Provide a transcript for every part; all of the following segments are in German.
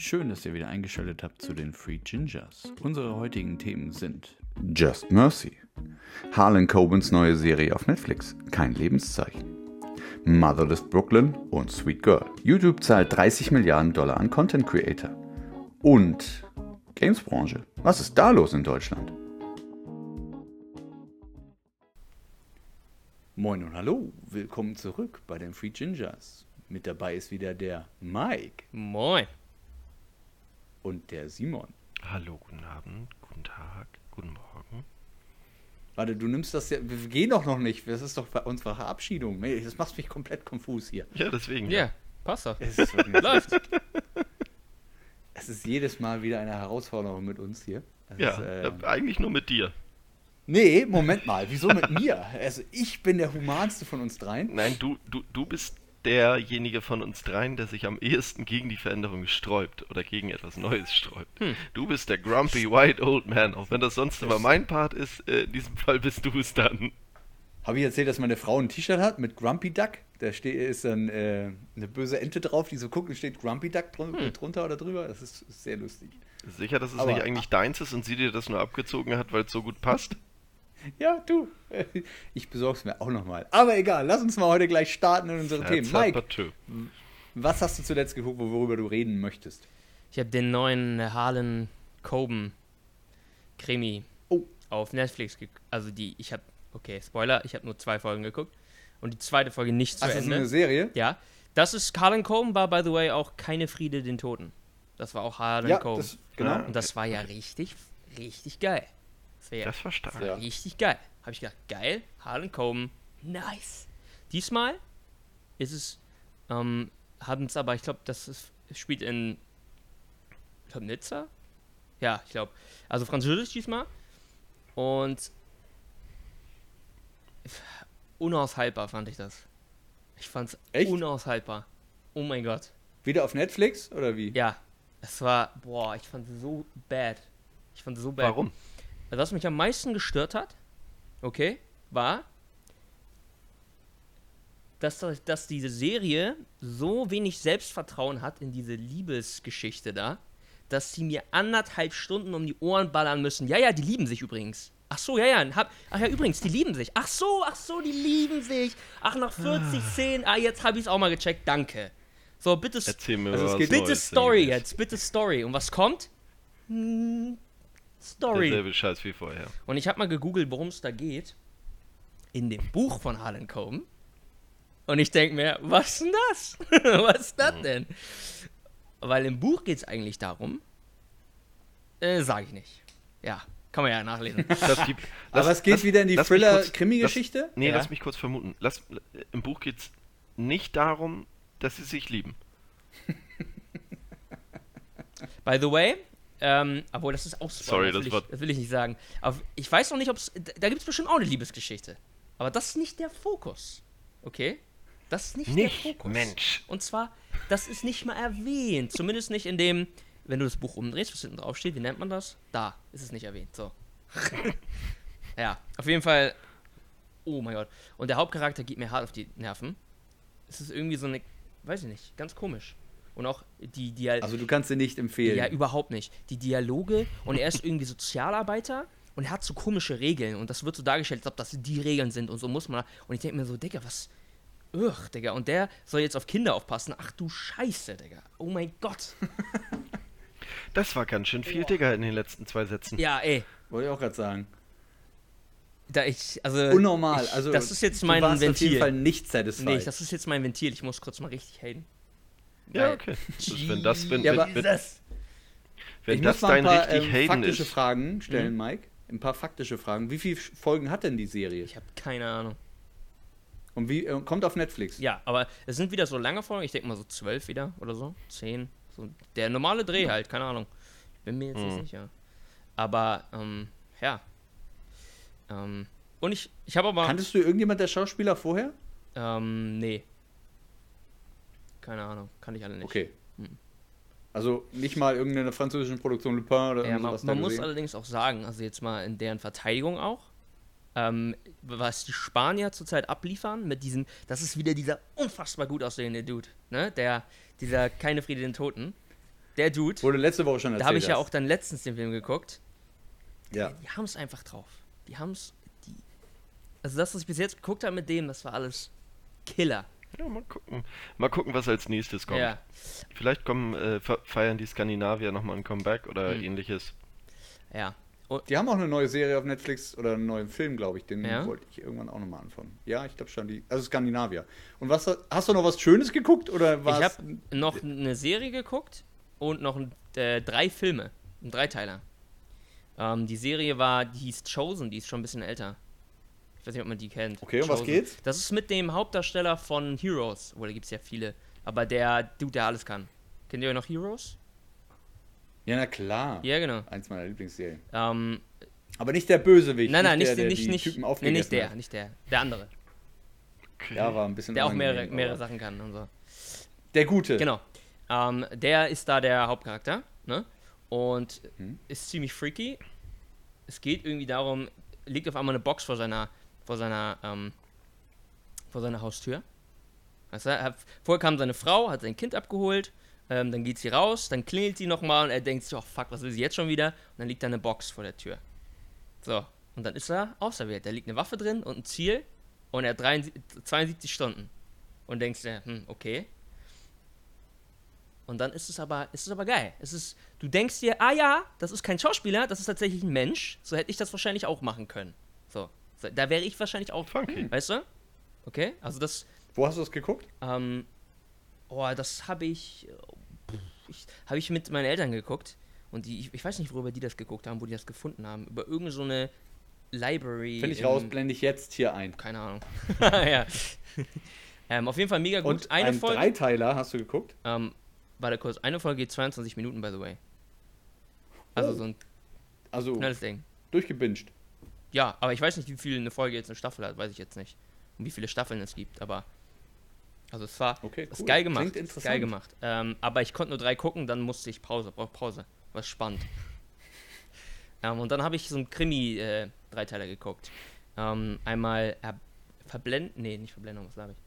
Schön, dass ihr wieder eingeschaltet habt zu den Free Gingers. Unsere heutigen Themen sind Just Mercy, Harlan Cobens neue Serie auf Netflix, kein Lebenszeichen, Motherless Brooklyn und Sweet Girl. YouTube zahlt 30 Milliarden Dollar an Content Creator. Und Gamesbranche. Was ist da los in Deutschland? Moin und hallo, willkommen zurück bei den Free Gingers. Mit dabei ist wieder der Mike Moin. Und der Simon. Hallo, guten Abend, guten Tag, guten Morgen. Warte, du nimmst das ja. Wir gehen doch noch nicht. Das ist doch bei unserer Verabschiedung. Das macht mich komplett konfus hier. Ja, deswegen. Ja, passt doch. Es ist, Läuft. es ist jedes Mal wieder eine Herausforderung mit uns hier. Es Ja, ist, äh, äh, eigentlich nur mit dir. nee, Moment mal. Wieso mit mir? Also, ich bin der humanste von uns dreien. Nein, du, du, du bist derjenige von uns dreien, der sich am ehesten gegen die Veränderung sträubt oder gegen etwas Neues sträubt. Hm. Du bist der grumpy white old man, auch wenn das sonst immer mein Part ist, äh, in diesem Fall bist du es dann. Habe ich erzählt, dass meine Frau ein T-Shirt hat mit Grumpy Duck? Da steht, ist dann äh, eine böse Ente drauf, die so guckt und steht Grumpy Duck drun drunter oder drüber. Das ist, ist sehr lustig. Sicher, dass es Aber- nicht eigentlich deins ist und sie dir das nur abgezogen hat, weil es so gut passt? Ja, du. Ich besorg's mir auch nochmal. Aber egal, lass uns mal heute gleich starten in unsere Themen. Mike, was hast du zuletzt geguckt, worüber du reden möchtest? Ich habe den neuen Harlan Coben Krimi Oh. auf Netflix geguckt. Also die, ich habe, okay, Spoiler, ich habe nur zwei Folgen geguckt. Und die zweite Folge nicht zu Ach, das ist Ende. eine Serie? ja, das ist, Harlan Coben war, by the way, auch keine Friede den Toten. Das war auch Harlan Ja, Coben. das, genau. Und das war ja richtig, richtig geil. Das war ja Das war stark. Richtig geil. Habe ich gedacht, geil, Harlan Coben, nice. Diesmal ist es, ähm, haben es aber, ich glaube, das ist, spielt in, ich glaube, Nizza? Ja, ich glaube. Also Französisch diesmal. Und unaushaltbar fand ich das. Ich fand es Echt? unaushaltbar. Oh mein Gott. Wieder auf Netflix oder wie? Ja, es war, boah, ich fand es so bad. Ich fand es so bad. Warum? Was mich am meisten gestört hat, okay, war, dass, dass diese Serie so wenig Selbstvertrauen hat in diese Liebesgeschichte da, dass sie mir anderthalb Stunden um die Ohren ballern müssen. Ja, ja, die lieben sich übrigens. Ach so, ja, ja. Hab, ach ja, übrigens, die lieben sich. Ach so, ach so, die lieben sich. Ach, nach 40 Szenen. Ah, jetzt habe ich es auch mal gecheckt. Danke. So, bitte, Erzähl mir Also was bitte Story jetzt. Bitte Story. Und was kommt? Hm, Story. Derselbe Scheiß wie vorher. Und ich habe mal gegoogelt, worum es da geht. In dem Buch von Harlan Coben. Und ich denke mir, was ist denn das? was ist das denn? Weil im Buch geht es eigentlich darum, äh, sage ich nicht. Ja, kann man ja nachlesen. Das gibt, Aber lass- es geht lass- wieder in die Thriller-Krimi-Geschichte? Nee, Ja. lass mich kurz vermuten. Lass, Im Buch geht es nicht darum, dass sie sich lieben. By the way, ähm, obwohl das ist auch Sorry, das, das will war- ich, das will ich nicht sagen. Aber ich weiß noch nicht, ob es. Da gibt es bestimmt auch eine Liebesgeschichte. Aber das ist nicht der Fokus. Okay? Das ist nicht, Nicht, der Fokus. Mensch. Und zwar, das ist nicht mal erwähnt. Zumindest nicht in dem, wenn du das Buch umdrehst, was hinten drauf steht, wie nennt man das? Da ist es nicht erwähnt. So. ja, auf jeden Fall. Oh mein Gott. Und der Hauptcharakter geht mir hart auf die Nerven. Es ist irgendwie so eine, weiß ich nicht, ganz komisch. Und auch die, die Also du kannst sie nicht empfehlen. ja, überhaupt nicht. Die Dialoge und er ist irgendwie Sozialarbeiter und er hat so komische Regeln und das wird so dargestellt, als ob das die Regeln sind und so muss man. Und ich denke mir so, Digga, was. Ugh, Digga. Und der soll jetzt auf Kinder aufpassen. Ach du Scheiße, Digga. Oh mein Gott. Das war ganz schön viel, Digga, in den letzten zwei Sätzen. Ja, ey. Wollte ich auch gerade sagen. Da ich, also. Unnormal. Ich, Also, das ist jetzt du mein warst auf jeden Ventil. Fall nicht satisfied. Nee, das ist jetzt mein Ventil. Ich muss kurz mal richtig haten. Ja, okay. Das, wenn das, wenn, Ja, wenn, aber- wenn, wenn ich das muss mal ein dein paar richtig ähm, Hayden faktische ist. Fragen stellen, Mike. Ein paar faktische Fragen. Wie viele Folgen hat denn die Serie? Ich habe keine Ahnung. Und wie äh, kommt auf Netflix? Ja, aber es sind wieder so lange Folgen. Ich denke mal so zwölf wieder oder so. Zehn. So der normale Dreh halt, keine Ahnung. Ich bin mir jetzt nicht Mhm. sicher. Aber, ähm, ja. Ähm, und ich, ich habe aber. Kanntest du irgendjemand der Schauspieler vorher? Ähm, nee. Keine Ahnung. Kann ich alle nicht. Okay. Hm. Also nicht mal irgendeine französische Produktion Lupin oder Ja, man irgendwas da man muss allerdings auch sagen, also jetzt mal in deren Verteidigung auch, ähm, was die Spanier zurzeit abliefern mit diesem, das ist wieder dieser unfassbar gut aussehende Dude, ne? Der, dieser keine Friede den Toten. der Dude, Wurde letzte Woche schon erzählt. da habe ich ja auch dann letztens den Film geguckt. Ja. Die haben es einfach drauf. Die haben es. Die, also das, was ich bis jetzt geguckt habe mit dem, das war alles Killer. Ja, mal gucken. Mal gucken, was als nächstes kommt. Ja. Vielleicht kommen, äh, fe- feiern die Skandinavier nochmal ein Comeback oder Mhm. ähnliches. Ja. Die haben auch eine neue Serie auf Netflix oder einen neuen Film, glaube ich. Den Ja? wollte ich irgendwann auch nochmal anfangen. Ja, ich glaube schon. Die, also Skandinavier. Und was hast du noch was Schönes geguckt oder Ich habe noch eine Serie geguckt und noch äh, drei Filme. Ein Dreiteiler. Ähm, die Serie war, die hieß Chosen, die ist schon ein bisschen älter. Ich weiß nicht, ob man die kennt. Okay, um was geht's? Das ist mit dem Hauptdarsteller von Heroes. Oder gibt es ja viele. Aber der Dude, der alles kann. Kennt ihr noch Heroes? Ja, na klar. Ja, genau. Eins meiner Lieblingsserien. Ähm, Aber nicht der Bösewicht. nein, nein, nicht, der, der nicht, die nicht, Typen nee, nicht der, hat. nicht der. Der andere. Okay. Ja, war ein bisschen Der auch mehrere, mehrere Sachen kann und so. Der Gute. Genau. Ähm, der ist da der Hauptcharakter, ne? Und Mhm. ist ziemlich freaky. Es geht irgendwie darum, liegt auf einmal eine Box vor seiner, vor seiner, ähm, vor seiner Haustür. Weißt du, hat, vorher kam seine Frau, hat sein Kind abgeholt, ähm, dann geht sie raus, dann klingelt sie nochmal und er denkt sich, oh fuck, was will sie jetzt schon wieder? Und dann liegt da eine Box vor der Tür. So, und dann ist er auserwählt. Da liegt eine Waffe drin und ein Ziel und er hat 73, 72 Stunden. Und denkst dir, hm, okay. Und dann ist es aber, ist es aber geil. Es ist, du denkst dir, ah ja, das ist kein Schauspieler, das ist tatsächlich ein Mensch. So hätte ich das wahrscheinlich auch machen können. Da wäre ich wahrscheinlich auch, Funky. weißt du? Okay, also das, Wo hast du das geguckt? ähm, oh, das habe ich, ich habe ich mit meinen Eltern geguckt. Und die, ich, ich weiß nicht, worüber die das geguckt haben, wo die das gefunden haben. Über irgendeine so eine Library. Finde ich raus, blende ich jetzt hier ein. Keine Ahnung. ja. ähm, auf jeden Fall mega gut. Und eine einen Folge. Dreiteiler hast du geguckt? Ähm, warte kurz, eine Folge geht 22 Minuten, by the way. Also Oh. so ein Also schnelles Ding. durchgebinged. Ja, aber ich weiß nicht, wie viel eine Folge jetzt eine Staffel hat, weiß ich jetzt nicht. Und wie viele Staffeln es gibt, aber. Also es war Okay, ist cool. geil gemacht. Klingt interessant. geil gemacht. Ähm, aber ich konnte nur drei gucken, dann musste ich Pause, brauch Pause. War spannend. ähm, und dann habe ich so einen Krimi-Dreiteiler geguckt. Ähm, einmal er Verblend, nee, nicht Verblendung, was glaube ich?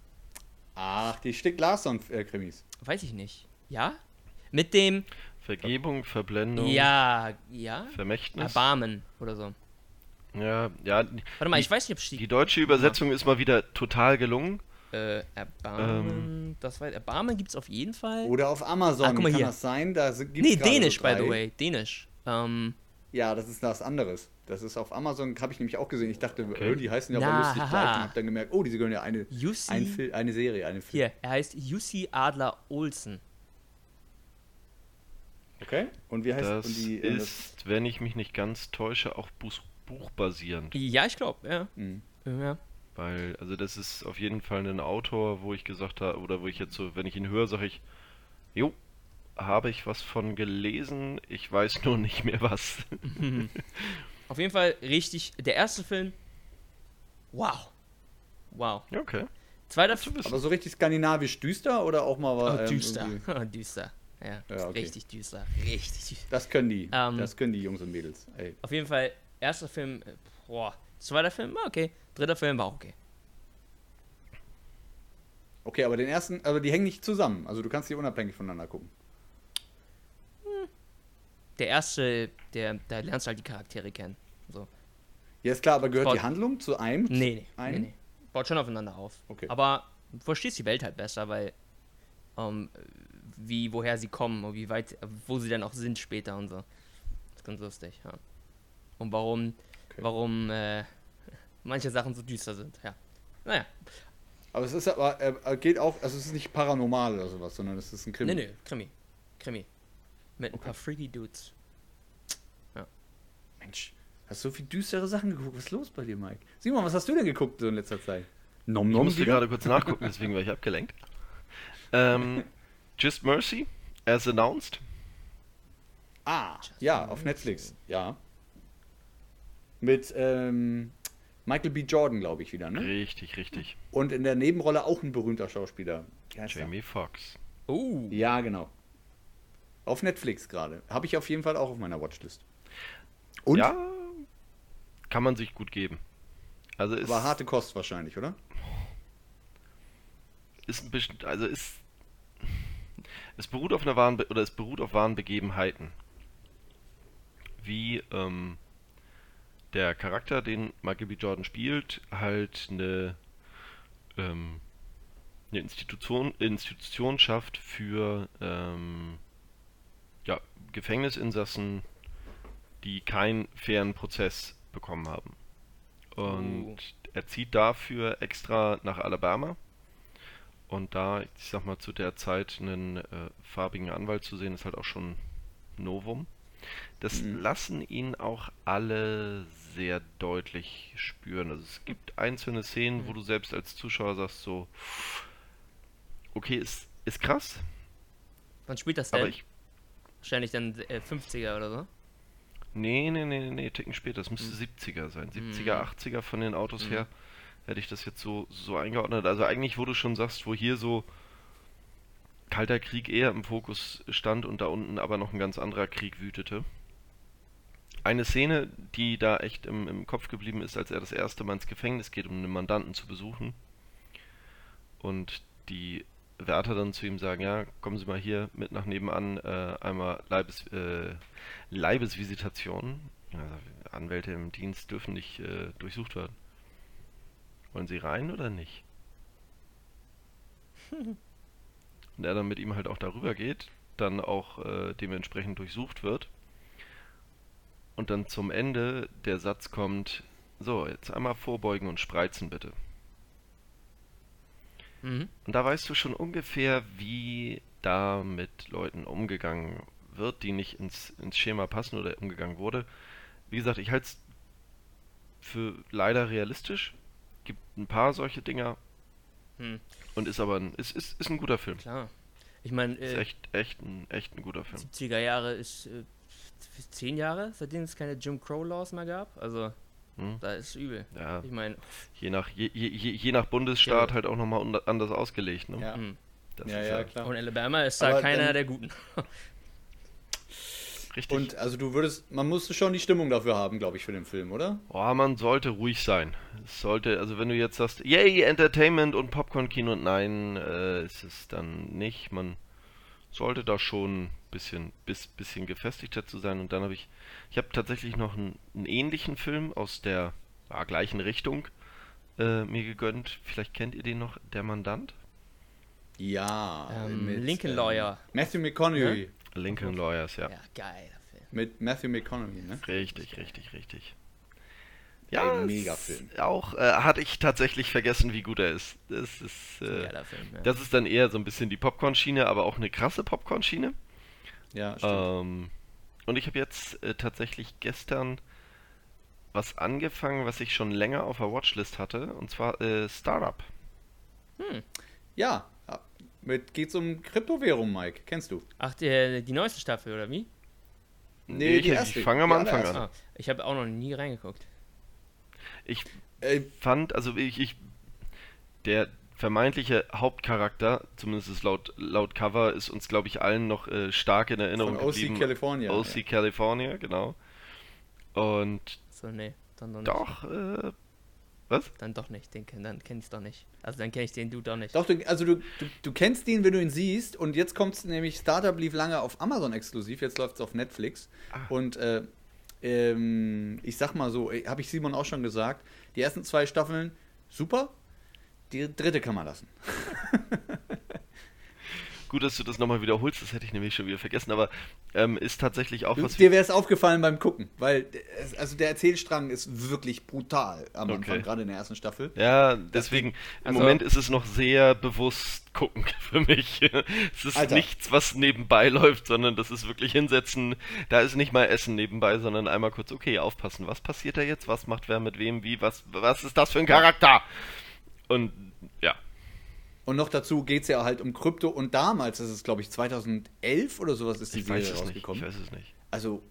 Ach, die Stick Larsson-Krimis. Weiß ich nicht. Ja? Mit dem, Vergebung, Verblendung, ja, ja, Vermächtnis. Erbarmen oder so. Ja, ja. Warte mal, Die- ich weiß nicht, ob Die Stieg, deutsche Übersetzung ist mal wieder total gelungen. äh, Erbarmen, das war, Erbarmen gibt's auf jeden Fall. Oder auf Amazon. Ah, guck mal Kann hier. das sein? Da gibt nee, Dänisch, by the way, Dänisch. Ähm, Ja, das ist was anderes. Das ist auf Amazon, habe ich nämlich auch gesehen. Ich dachte, Okay. die heißen ja Na, aber lustig haha. gleich und habe dann gemerkt, oh, die gehören ja eine, Jussi, ein Fil eine Serie, eine Film. hier, er heißt Jussi Adler Olsen. Okay. Und wie heißt Das und die, äh, das- ist, wenn ich mich nicht ganz täusche, auch buch buchbasierend. Ja, ich glaube, ja. Mhm. ja. Weil, also das ist auf jeden Fall ein Autor, wo ich gesagt habe, oder wo ich jetzt so, wenn ich ihn höre, sage ich, jo, habe ich was von gelesen, ich weiß nur nicht mehr was. Auf jeden Fall richtig, der erste Film, wow. Wow. Ja, okay. Zweiter Film, aber so richtig skandinavisch düster oder auch mal was? oh, ähm, düster. irgendwie- düster. Ja, Ja, okay. richtig düster. Richtig düster. Das können die. Ähm, das können die Jungs und Mädels. Ey. Auf jeden Fall, erster Film, äh, boah. Zweiter Film war okay. Dritter Film war auch okay. Okay, aber den ersten, aber die hängen nicht zusammen. Also du kannst die unabhängig voneinander gucken. Der erste, der, da lernst du halt die Charaktere kennen. So. Ja, ist klar, aber gehört Baut- die Handlung zu einem? Nee, nee, nee, Ein? nee. Baut schon aufeinander auf. Okay. Aber du verstehst die Welt halt besser, weil ähm, wie, woher sie kommen und wie weit, wo sie dann auch sind später und so. Das ist ganz lustig, ja. Und warum, Okay. warum äh, manche Sachen so düster sind, ja. Naja, Aber es ist aber, äh, geht auch, also es ist nicht paranormal oder sowas, sondern es ist ein Krimi. nee, nee, Krimi. Krimi. Mit ein paar freaky Dudes. Mensch, hast so viel düstere Sachen geguckt. Was ist los bei dir, Mike? Simon, was hast du denn geguckt so in letzter Zeit? Nom Ich Nom musste wieder? gerade kurz nachgucken, deswegen war ich abgelenkt. Ähm, Just Mercy, as announced. Ah, ja, auf Netflix, ja. Mit ähm, Michael B. Jordan, glaube ich, wieder, ne? Richtig, richtig. Und in der Nebenrolle auch ein berühmter Schauspieler. Er? Jamie Foxx. Oh, Ja, genau. Auf Netflix gerade. Habe ich auf jeden Fall auch auf meiner Watchlist. Und? Ja, kann man sich gut geben. Also ist, Aber harte Kost wahrscheinlich, oder? ist ein bisschen, also ist Es beruht auf einer wahren oder es beruht auf wahren Begebenheiten. Wie ähm, der Charakter, den Michael B. Jordan spielt, halt eine, ähm, eine Institution, Institution schafft für ähm, ja, Gefängnisinsassen, die keinen fairen Prozess bekommen haben. Und Uh. er zieht dafür extra nach Alabama. Und da, ich sag mal, zu der Zeit einen äh, farbigen Anwalt zu sehen, ist halt auch schon ein Novum. Das Mhm. lassen ihn auch alle sehr deutlich spüren. Also es gibt einzelne Szenen, wo du selbst als Zuschauer sagst so, okay, ist, ist krass, Wann spielt das denn? ich, Wahrscheinlich dann äh, 50er oder so. nee, nee, nee, nee, Ticken später, das müsste 70er sein, 70er, 80er von den Autos Mhm. her, hätte ich das jetzt so, so eingeordnet. Also eigentlich, wo du schon sagst, wo hier so Kalter Krieg eher im Fokus stand und da unten aber noch ein ganz anderer Krieg wütete. Eine Szene, die da echt im, im Kopf geblieben ist, als er das erste Mal ins Gefängnis geht, um einen Mandanten zu besuchen. Und die Wärter dann zu ihm sagen, ja, kommen Sie mal hier mit nach nebenan, äh, einmal Leibes, äh, Leibesvisitation. Also, Anwälte im Dienst dürfen nicht äh, durchsucht werden. Wollen Sie rein oder nicht? Und er dann mit ihm halt auch darüber geht, dann auch äh, dementsprechend durchsucht wird. Und dann zum Ende der Satz kommt, so, jetzt einmal vorbeugen und spreizen bitte. Mhm. Und da weißt du schon ungefähr, wie da mit Leuten umgegangen wird, die nicht ins, ins Schema passen oder umgegangen wurde. Wie gesagt, ich halte es für leider realistisch. Gibt ein paar solche Dinger Hm, und ist aber ein, ist, ist, ist ein guter Film. klar. Ich meine, Ist äh, echt, echt ein, echt ein guter Film. 70er Jahre ist äh, f- zehn Jahre, seitdem es keine Jim Crow Laws mehr gab. Also, Hm? da ist übel. Ja, Ich meine, je nach, je, je, je je nach Bundesstaat Ja. halt auch nochmal anders ausgelegt. Ne? Ja, hm. Das ja, ist ja, klar. und Alabama ist da Aber keiner dann- der Guten. Richtig. Und also du würdest, man musste schon die Stimmung dafür haben, glaube ich, für den Film, oder? Oh, man sollte ruhig sein. Es sollte, also wenn du jetzt sagst, yay, Entertainment und Popcorn-Kino, nein, äh, ist es dann nicht. Man sollte da schon ein bisschen, bis, bisschen gefestigter zu sein. Und dann habe ich, ich habe tatsächlich noch einen, einen ähnlichen Film aus der ja, gleichen Richtung äh, mir gegönnt. Vielleicht kennt ihr den noch, Der Mandant? Ja. Ähm, mit, Lincoln ähm, Lawyer. Matthew McConaughey. Lincoln Lawyers, ja. Ja, geiler Film. Mit Matthew McConaughey, ne? Richtig, richtig, richtig. Ja, mega es- Film. Auch äh, hatte ich tatsächlich vergessen, wie gut er ist. Das ist, äh, Geiler Film, ja. das ist dann eher so ein bisschen die Popcorn-Schiene, aber auch eine krasse Popcorn-Schiene. Ja, stimmt. Ähm, und ich habe jetzt äh, tatsächlich gestern was angefangen, was ich schon länger auf der Watchlist hatte, und zwar äh, Startup. Ja, ja. Mit, geht's um Kryptowährung, Mike. Kennst du? Ach, die, die neueste Staffel, oder wie? Nee, ich, die erste, ich fange am Anfang an. Ah, ich habe auch noch nie reingeguckt. Ich Äh, fand, also ich, ich der vermeintliche Hauptcharakter, zumindest ist laut, laut Cover, ist uns, glaube ich, allen noch äh, stark in Erinnerung von OC geblieben. California. OC California, genau. Und So, nee, dann doch nicht. doch, äh, was? Dann doch nicht, den, kenn- dann kenn ich's doch nicht. Also dann kenne ich den Dude doch nicht. Doch, du, also du, du, du kennst ihn, wenn du ihn siehst. Und jetzt kommt's nämlich, Startup lief lange auf Amazon exklusiv, jetzt läuft's auf Netflix. Ah. Und äh, ähm, ich sag mal so, habe ich Simon auch schon gesagt, die ersten zwei Staffeln super, die dritte kann man lassen. Gut, dass du das nochmal wiederholst, das hätte ich nämlich schon wieder vergessen, aber ähm, ist tatsächlich auch was. Dir wäre es aufgefallen beim Gucken, weil es, also der Erzählstrang ist wirklich brutal am Okay. Anfang, gerade in der ersten Staffel. Ja, deswegen, im Also- Moment ist es noch sehr bewusst gucken für mich. Es ist Alter. nichts, was nebenbei läuft, sondern das ist wirklich hinsetzen. Da ist nicht mal Essen nebenbei, sondern einmal kurz, okay, aufpassen. Was passiert da jetzt? Was macht wer mit wem? Wie? Was, was ist das für ein Charakter? Und ja, Und noch dazu geht es ja halt um Krypto und damals, das ist glaube ich 2011 oder sowas, ist die ich Serie es nicht. Ich rausgekommen. weiß es nicht. Also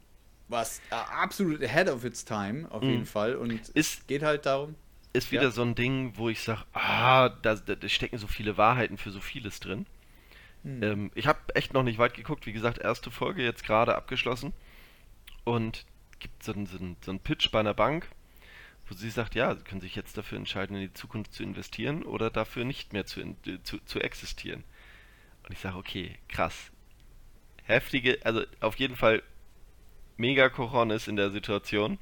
was äh, absolut ahead of its time, auf jeden Fall. Und Mhm. Es geht halt darum. Ist wieder Ja. so ein Ding, wo ich sage, ah, da, da, stecken so viele Wahrheiten für so vieles drin. Hm. Ähm, ich habe echt noch nicht weit geguckt. Wie gesagt, erste Folge jetzt gerade abgeschlossen. Und gibt so, einen, so einen Pitch bei einer Bank, wo sie sagt, ja, sie können sich jetzt dafür entscheiden, in die Zukunft zu investieren oder dafür nicht mehr zu, in, zu, zu existieren. Und ich sage, okay, krass. Heftige, also auf jeden Fall mega Coronis in der Situation.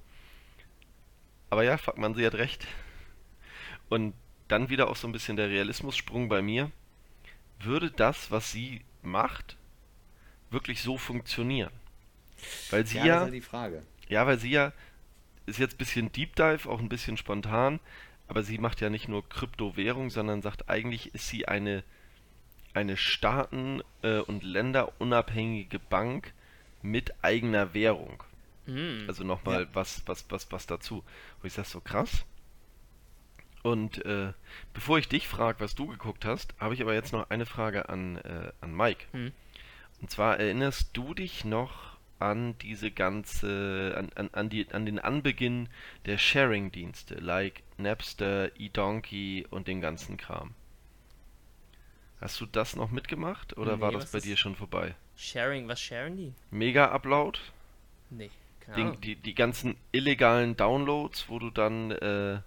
Aber ja, fuck man, sie hat recht. Und dann wieder auch so ein bisschen der Realismussprung bei mir. Würde das, was sie macht, wirklich so funktionieren? Weil sie Ja, ja, das ist halt die Frage. ja, weil sie ja, ist jetzt ein bisschen Deep Dive, auch ein bisschen spontan, aber sie macht ja nicht nur Kryptowährung, sondern sagt, eigentlich ist sie eine, eine staaten- äh, und länderunabhängige Bank mit eigener Währung. Hm. Also nochmal Ja. was, was, was, was dazu. Wo ich sag, so krass. Und äh, bevor ich dich frage, was du geguckt hast, habe ich aber jetzt noch eine Frage an, äh, an Mike. Hm. Und zwar erinnerst du dich noch an diese ganze, an, an, an, die, an den Anbeginn der Sharing-Dienste, like Napster, eDonkey und den ganzen Kram? Hast du das noch mitgemacht oder Nee, war das bei dir schon vorbei? Sharing, was sharen die? Mega-Upload? Nee, keine Ahnung. die, die ganzen illegalen Downloads, wo du dann äh,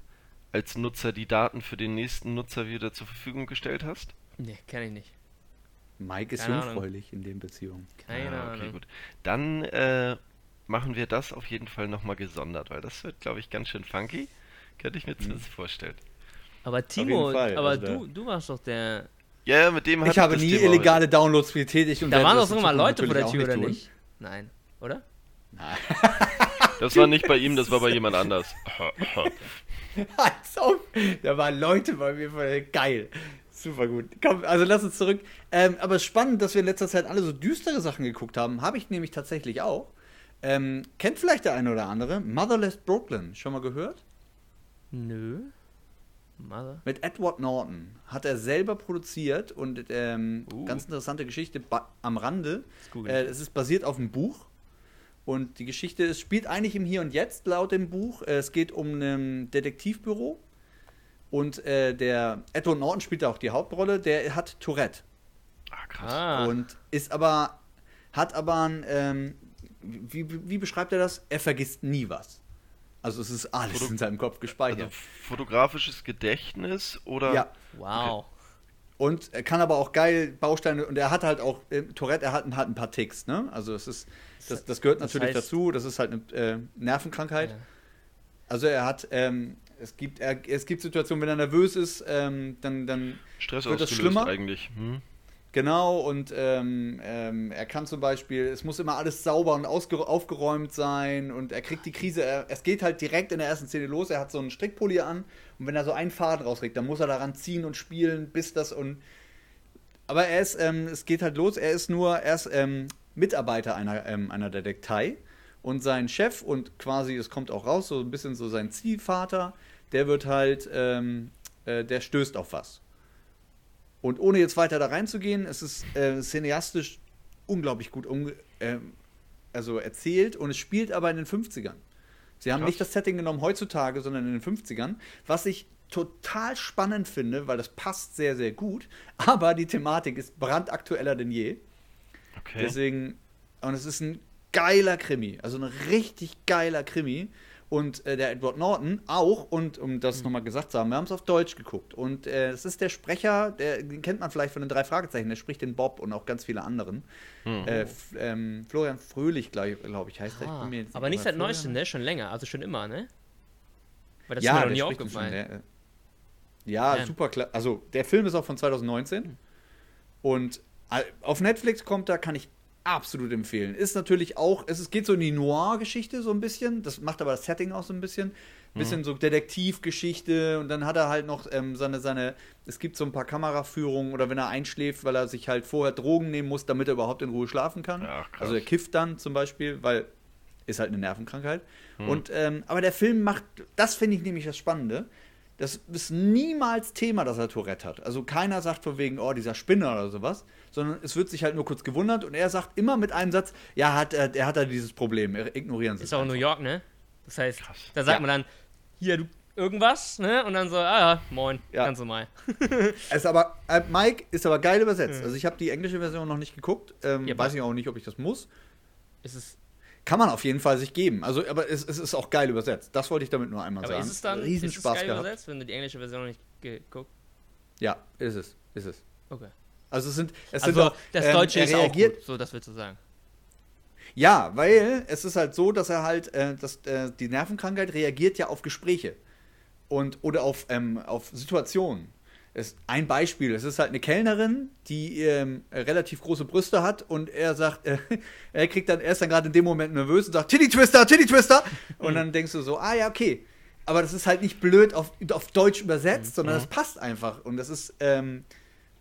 als Nutzer die Daten für den nächsten Nutzer wieder zur Verfügung gestellt hast? Nee, kenne ich nicht. Mike ist Keine Ahnung. jungfräulich in den Beziehungen. Keine Ah, okay, Ahnung. gut. Dann äh, machen wir das auf jeden Fall nochmal gesondert, weil das wird, glaube ich, ganz schön funky. Könnte ich mir zumindest vorstellen. Aber Timo, Fall, aber also du, du warst doch der. Ja, ja, mit dem hat Ich habe nie Thema illegale Downloads getätigt. Und Da waren doch Zukunft Leute vor der Tür, oder tun. nicht? Nein, oder? heute. Das war nicht bei ihm, das war bei jemand anders. Als ob. Da waren Leute bei mir vor der Geil. Super gut. Komm, also lass uns zurück. Ähm, aber es ist spannend, dass wir in letzter Zeit alle so düstere Sachen geguckt haben. Habe ich nämlich tatsächlich auch. Ähm, kennt vielleicht der eine oder andere. Motherless Brooklyn. Schon mal gehört? Nö. Mother. Mit Edward Norton. Hat er selber produziert und ähm, Uh. ganz interessante Geschichte am Rande. Äh, es ist basiert auf einem Buch. Und die Geschichte ist, spielt eigentlich im Hier und Jetzt laut dem Buch. Äh, Es geht um ein Detektivbüro. Und äh, der Edward Norton spielt da auch die Hauptrolle. Der hat Tourette. Ah, krass. Ah, Und ist aber, hat aber ein, ähm, wie, wie, beschreibt er das? Er vergisst nie was. Also es ist alles Foto- in seinem Kopf Also gespeichert. fotografisches Gedächtnis oder ja. wow. Und er kann aber auch geil Bausteine und er hat halt auch äh, Tourette, er hat, hat ein paar Ticks, ne? Also es ist das, das gehört Das natürlich heißt- dazu, das ist halt eine äh, Nervenkrankheit. Ja. Also er hat ähm, es gibt er, es gibt Situationen, wenn er nervös ist, ähm, dann dann Stress Wird das schlimmer? eigentlich. Hm? Genau, und ähm, ähm, er kann zum Beispiel, es muss immer alles sauber und aufgeräumt sein und er kriegt die Krise, er, es geht halt direkt in der ersten Szene los, er hat so einen Strickpulli an und wenn er so einen Faden rauskriegt, dann muss er daran ziehen und spielen, bis das und aber er ist, ähm, es geht halt los, er ist nur, er ist ähm, Mitarbeiter einer, ähm, einer Detektei und sein Chef und quasi, es kommt auch raus, so ein bisschen so sein Ziehvater, der wird halt, ähm, äh, der stößt auf was. Und ohne jetzt weiter da reinzugehen, es ist äh, cineastisch unglaublich gut umge ähm, also erzählt und es spielt aber in den 50ern. Sie haben Krass. nicht das Setting genommen heutzutage, sondern in den 50ern, was ich total spannend finde, weil das passt sehr, sehr gut, aber die Thematik ist brandaktueller denn je. Okay. Deswegen, und es ist ein geiler Krimi, also ein richtig geiler Krimi. Und äh, der Edward Norton auch, und um das nochmal gesagt zu haben, wir haben es auf Deutsch geguckt. Und äh, es ist der Sprecher, der, den kennt man vielleicht von den drei Fragezeichen, der spricht den Bob und auch ganz viele anderen. Mhm. Äh, ähm, Florian Fröhlich, glaube glaub ich, heißt er. Ich Ah, jetzt aber nicht seit neuestem, ne? Schon länger, also schon immer, ne? Weil das ja, ist mir noch nie aufgefallen. Schon, der, äh, ja, Ja. super klar. Also, der Film ist auch von 2019. Und äh, auf Netflix kommt da, kann ich absolut empfehlen. Ist natürlich auch, es geht so in die Noir-Geschichte so ein bisschen. Das macht aber das Setting auch so ein bisschen. Bisschen so Detektivgeschichte und dann hat er halt noch ähm, seine, seine, es gibt so ein paar Kameraführungen oder wenn er einschläft, weil er sich halt vorher Drogen nehmen muss, damit er überhaupt in Ruhe schlafen kann. Ach, also er kifft dann zum Beispiel, weil ist halt eine Nervenkrankheit. Hm. Und, ähm, aber der Film macht, das finde ich nämlich das Spannende. Das ist niemals Thema, dass er Tourette hat. Also keiner sagt von wegen, oh, dieser Spinner oder sowas, sondern es wird sich halt nur kurz gewundert und er sagt immer mit einem Satz, ja, hat, er, er hat da dieses Problem, er- ignorieren Sie Ist auch einfach. New York, ne? Das heißt, Krass. da sagt Ja. man dann, hier, du irgendwas, ne? Und dann so, ah ja, moin, Ja. ganz normal. Es Ist aber, äh, Mike ist aber geil übersetzt. Also ich habe die englische Version noch nicht geguckt, ähm, Ja, weiß ich auch nicht, ob ich das muss. Ist es, Kann man auf jeden Fall sich geben. Also, aber es, es ist auch geil übersetzt. Das wollte ich damit nur einmal aber sagen. ist es dann, Riesen ist es Spaß geil gehabt. übersetzt, wenn du die englische Version noch nicht geguckt? Ja, ist es, ist es. Okay. Also es sind, es Also sind auch, das ähm, Deutsche er ist auch reagiert, gut, so das willst du sagen. Ja, weil es ist halt so, dass er halt, äh, dass, äh, die Nervenkrankheit reagiert ja auf Gespräche und oder auf, ähm, auf Situationen. Es, ein Beispiel, es ist halt eine Kellnerin, die ähm, relativ große Brüste hat und er sagt, äh, er kriegt dann, er ist dann gerade in dem Moment nervös und sagt, Titty Twister, Titty Twister! Und dann denkst du so, ah ja, okay. Aber das ist halt nicht blöd auf, auf Deutsch übersetzt, sondern das passt einfach. Und das ist, ähm,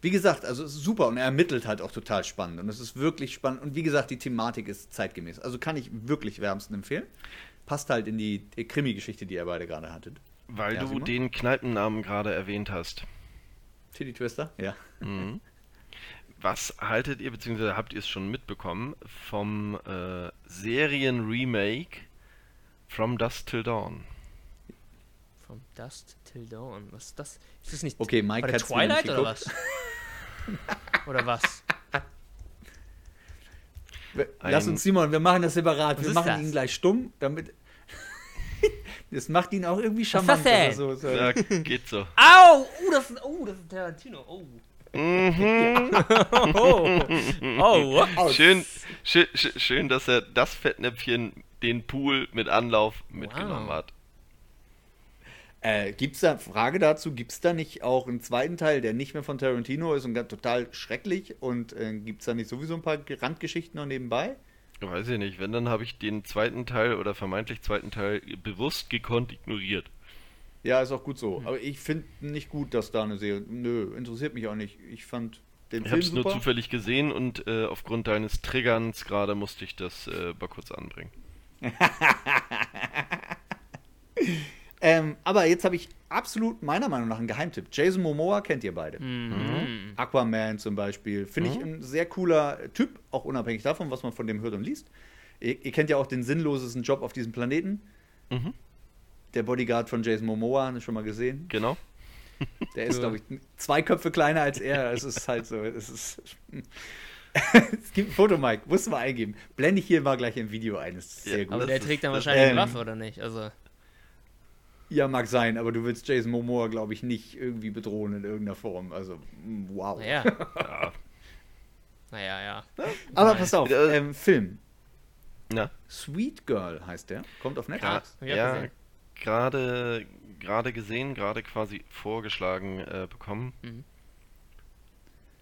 wie gesagt, also ist super und er ermittelt halt auch total spannend. Und es ist wirklich spannend. Und wie gesagt, die Thematik ist zeitgemäß. Also kann ich wirklich wärmsten empfehlen. Passt halt in die, Krimi-Geschichte, die ihr beide gerade hattet. Weil Ja, du den Kneipennamen gerade erwähnt hast. Titty Twister? Ja. Mhm. Was haltet ihr, beziehungsweise habt ihr es schon mitbekommen, vom äh, Serien-Remake From Dusk Till Dawn? From Dust Till Dawn. Was ist das? Ist das nicht Okay, Mike nicht Twilight oder was? oder was? Lass uns, Simon, wir machen das separat. Was wir machen das? ihn gleich stumm, damit. das macht ihn auch irgendwie charmant. oder So. So. Ja, geht so. Au! Oh, das ist, oh, das ist Tarantino. Oh. Mhm. Oh. Oh. Aus. Schön, schön, schön, schön, dass er das Fettnäpfchen, den Pool mit Anlauf mitgenommen Wow. hat. Äh, gibt's da, Frage dazu, gibt es da nicht auch einen zweiten Teil, der nicht mehr von Tarantino ist und ganz total schrecklich? Und äh, gibt es da nicht sowieso ein paar Randgeschichten noch nebenbei? Weiß ich nicht, wenn, dann habe ich den zweiten Teil oder vermeintlich zweiten Teil bewusst gekonnt ignoriert. Ja, ist auch gut so. Aber ich finde nicht gut, dass da eine Serie. Nö, interessiert mich auch nicht. Ich fand den Ich Film habe es nur zufällig gesehen und äh, aufgrund deines Triggerns gerade musste ich das äh, mal kurz anbringen. Ähm, aber jetzt habe ich absolut meiner Meinung nach einen Geheimtipp. Jason Momoa kennt ihr beide. Mhm. Aquaman zum Beispiel. Finde ich ein sehr cooler Typ, auch unabhängig davon, was man von dem hört und liest. Ihr, ihr kennt ja auch den sinnlosesten Job auf diesem Planeten. Mhm. Der Bodyguard von Jason Momoa, habt ihr schon mal gesehen. Genau. Der ist, Ja. glaube ich, zwei Köpfe kleiner als er. Es ist halt so. Es ist. es gibt ein Foto, Mike. Musst du mal eingeben. Blende ich hier mal gleich im Video ein. Das ist Ja, sehr gut. Aber der trägt dann wahrscheinlich eine ähm, Waffe, oder nicht? Also, Ja, mag sein, aber du willst Jason Momoa, glaube ich, nicht irgendwie bedrohen in irgendeiner Form. Also, mm, wow. naja. Ja. Naja, ja. Aber Nein. pass auf, Äh, ähm, Film. Na, Sweet Girl heißt der. Kommt auf gra Netflix. auch ja, gerade gerade gesehen, gerade quasi vorgeschlagen äh, bekommen. Mhm.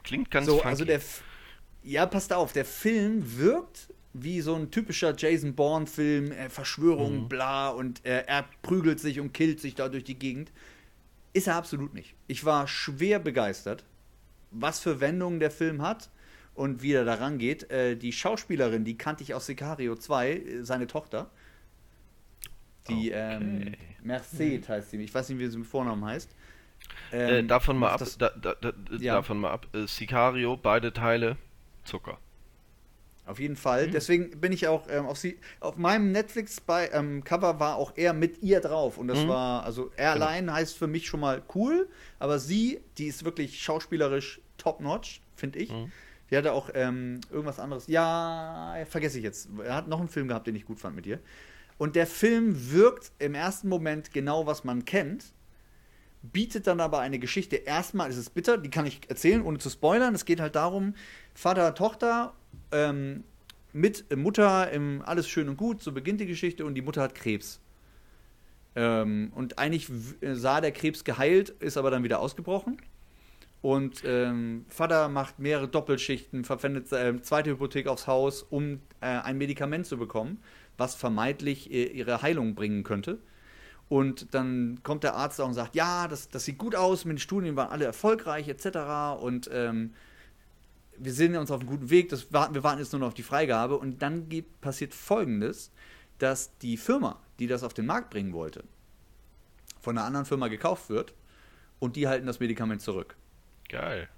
Klingt ganz so, funky. also der. F ja, passt auf, der Film wirkt wie so ein typischer Jason Bourne-Film, äh, Verschwörung, Mhm. bla, und äh, er prügelt sich und killt sich da durch die Gegend. Ist er absolut nicht. Ich war schwer begeistert, was für Wendungen der Film hat und wie er daran geht. Äh, die Schauspielerin, die kannte ich aus Sicario 2, äh, seine Tochter. Die Okay. ähm, Merced heißt sie. Ich weiß nicht, wie sie mit Vornamen heißt. äh, Ähm, davon mal ab, das- da, da, da, Ja. davon mal ab. Äh, Sicario, beide Teile, Zucker. Auf jeden Fall. Deswegen bin ich auch ähm, auf sie. Auf meinem Netflix bei ähm, Cover war auch er mit ihr drauf. Und das Mhm. war, also er Genau. allein heißt für mich schon mal cool, aber sie, die ist wirklich schauspielerisch top-notch, finde ich. Mhm. Die hatte auch ähm, irgendwas anderes. Ja, vergesse ich jetzt. Er hat noch einen Film gehabt, den ich gut fand mit ihr. Und der Film wirkt im ersten Moment genau, was man kennt, bietet dann aber eine Geschichte. Erstmal ist es bitter, die kann ich erzählen, ohne zu spoilern. Es geht halt darum, Vater, Tochter, ähm, mit Mutter, im, alles schön und gut, so beginnt die Geschichte und die Mutter hat Krebs. Ähm, und eigentlich w- sah der Krebs geheilt, ist aber dann wieder ausgebrochen. Und ähm, Vater macht mehrere Doppelschichten, verpfändet äh, zweite Hypothek aufs Haus, um äh, ein Medikament zu bekommen, was vermeintlich äh, ihre Heilung bringen könnte. Und dann kommt der Arzt da und sagt, ja, das, das sieht gut aus, mit den Studien waren alle erfolgreich, etc. Und ähm, wir sind uns auf einem guten Weg, das warten, wir warten jetzt nur noch auf die Freigabe. Und dann gibt, passiert folgendes, dass die Firma, die das auf den Markt bringen wollte, von einer anderen Firma gekauft wird und die halten das Medikament zurück. Geil.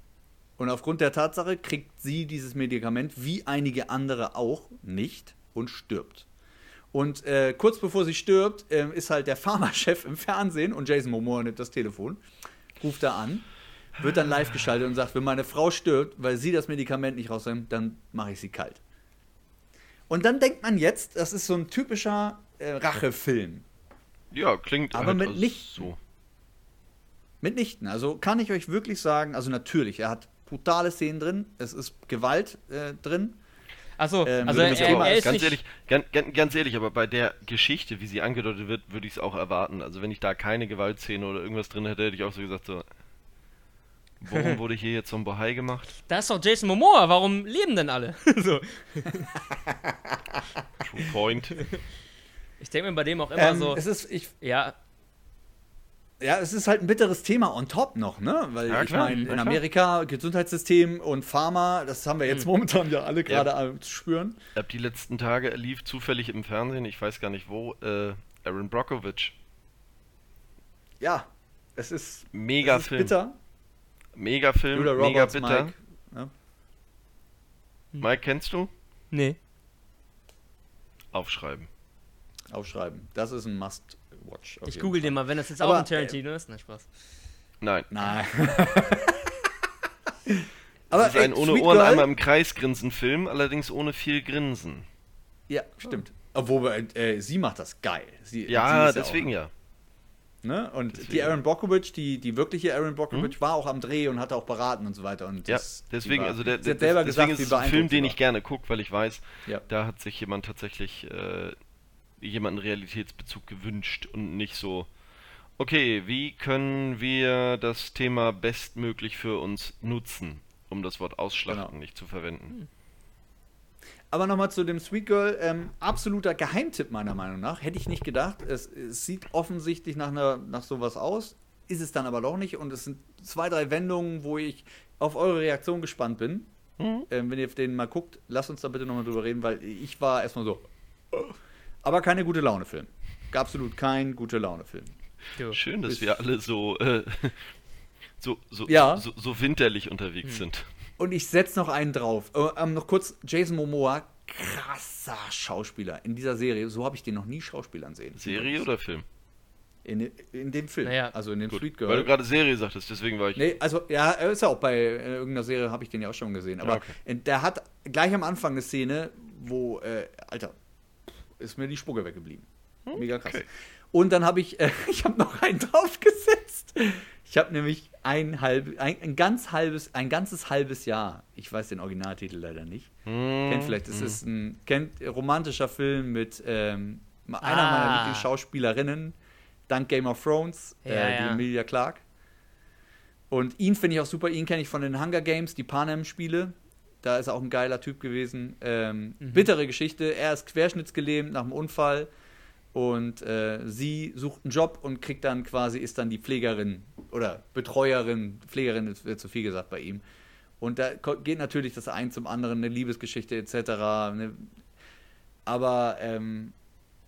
Und aufgrund der Tatsache kriegt sie dieses Medikament, wie einige andere auch, nicht und stirbt. Und äh, kurz bevor sie stirbt, ähm, ist halt der Pharmachef im Fernsehen und Jason Momoa nimmt das Telefon, ruft da an, wird dann live geschaltet und sagt, wenn meine Frau stirbt, weil sie das Medikament nicht rausnimmt, dann mache ich sie kalt. Und dann denkt man jetzt, das ist so ein typischer äh, Rachefilm. Ja, klingt Aber halt mit also nicht- so. Mitnichten. Also kann ich euch wirklich sagen, also natürlich, er hat brutale Szenen drin, es ist Gewalt äh, drin. Achso, Ähm, also er, er, aber ist ganz nicht. ehrlich, ganz, ganz, ganz ehrlich, aber bei der Geschichte, wie sie angedeutet wird, würde ich es auch erwarten. Also wenn ich da keine Gewaltszene oder irgendwas drin hätte, hätte ich auch so gesagt so. Warum wurde hier jetzt so ein Bohai gemacht? Da ist doch Jason Momoa, warum leben denn alle? so. True Point. Ich denke mir bei dem auch immer Ähm, so, es ist, ich, ja, ja, es ist halt ein bitteres Thema on top noch, ne? Weil Ja, ich meine, ja, in. Amerika Gesundheitssystem und Pharma, das haben wir jetzt Hm. momentan ja alle gerade äh, zu spüren. Ich hab die letzten Tage lief zufällig im Fernsehen, ich weiß gar nicht wo, äh, Aaron Brockovich. Ja, es ist, Mega es ist Film. bitter. Mega Film, Julia mega Roberts, bitter. Mike. Ne? Mike, kennst du? nee. Aufschreiben. Aufschreiben. Das ist ein Must-Watch. Ich google Fall. den mal, wenn das jetzt Aber, auch ein Tarantino ist. Na, Spaß. Nein. Nein. Aber Das ist ein ey, ohne Sweet Ohren Girl- einmal im Kreis grinsen Film, allerdings ohne viel Grinsen. Ja, stimmt. Obwohl, äh, sie macht das geil. Sie, Ja, sie deswegen auch, ja. Ne? Und Deswegen. die Aaron Brockovich, die, die wirkliche Aaron Brockovich, war auch am Dreh und hatte auch beraten und so weiter. Und Ja, das, deswegen, war, also der, sie hat selber deswegen gesagt, ist wie es ein Film, den ich gerne gucke, weil ich weiß, Ja. da hat sich jemand tatsächlich äh, jemanden Realitätsbezug gewünscht und nicht so, okay, wie können wir das Thema bestmöglich für uns nutzen, um das Wort ausschlachten Genau. nicht zu verwenden. Aber nochmal zu dem Sweet Girl. Ähm, absoluter Geheimtipp meiner Meinung nach. Hätte ich nicht gedacht. Es, es sieht offensichtlich nach, einer, nach sowas aus. Ist es dann aber doch nicht. Und es sind zwei, drei Wendungen, wo ich auf eure Reaktion gespannt bin. Mhm. Ähm, wenn ihr auf den mal guckt, lasst uns da bitte nochmal drüber reden, weil ich war erstmal so. Aber keine gute Laune-Film. Absolut kein gute Laune-Film. Du. Schön, dass Ist- wir alle so, äh, so, so, Ja. so, so winterlich unterwegs sind. Und ich setze noch einen drauf. Äh, ähm, noch kurz, Jason Momoa, krasser Schauspieler in dieser Serie. So habe ich den noch nie Schauspielern sehen. Serie oder Film? In, in dem Film. Naja, also in dem Gut, Sweet Girl. weil du gerade Serie sagtest, deswegen war ich. Nee, also ja, er ist ja auch bei äh, irgendeiner Serie, habe ich den ja auch schon gesehen. Aber Ja, okay. in- der hat gleich am Anfang eine Szene, wo, äh, Alter, ist mir die Spucke weggeblieben. Mega krass. okay. Und dann habe ich, äh, ich habe noch einen draufgesetzt. Ich habe nämlich ein, halb, ein, ein ganz halbes, ein ganzes halbes Jahr. Ich weiß den Originaltitel leider nicht. Hm, Kennt vielleicht, es hm. ist ein kennt, romantischer Film mit ähm, einer Ah. meiner Lieblingsschauspielerinnen, dank Game of Thrones, Ja, äh, die ja. Emilia Clarke. Und ihn finde ich auch super. Ihn kenne ich von den Hunger Games, die Panem-Spiele. Da ist er auch ein geiler Typ gewesen. Ähm, Mhm. Bittere Geschichte. Er ist querschnittsgelähmt nach einem Unfall und äh, sie sucht einen Job und kriegt dann quasi, ist dann die Pflegerin oder Betreuerin. Pflegerin ist- wird zu viel gesagt bei ihm. Und da geht natürlich das ein zum anderen, eine Liebesgeschichte etc. Ne? Aber ähm,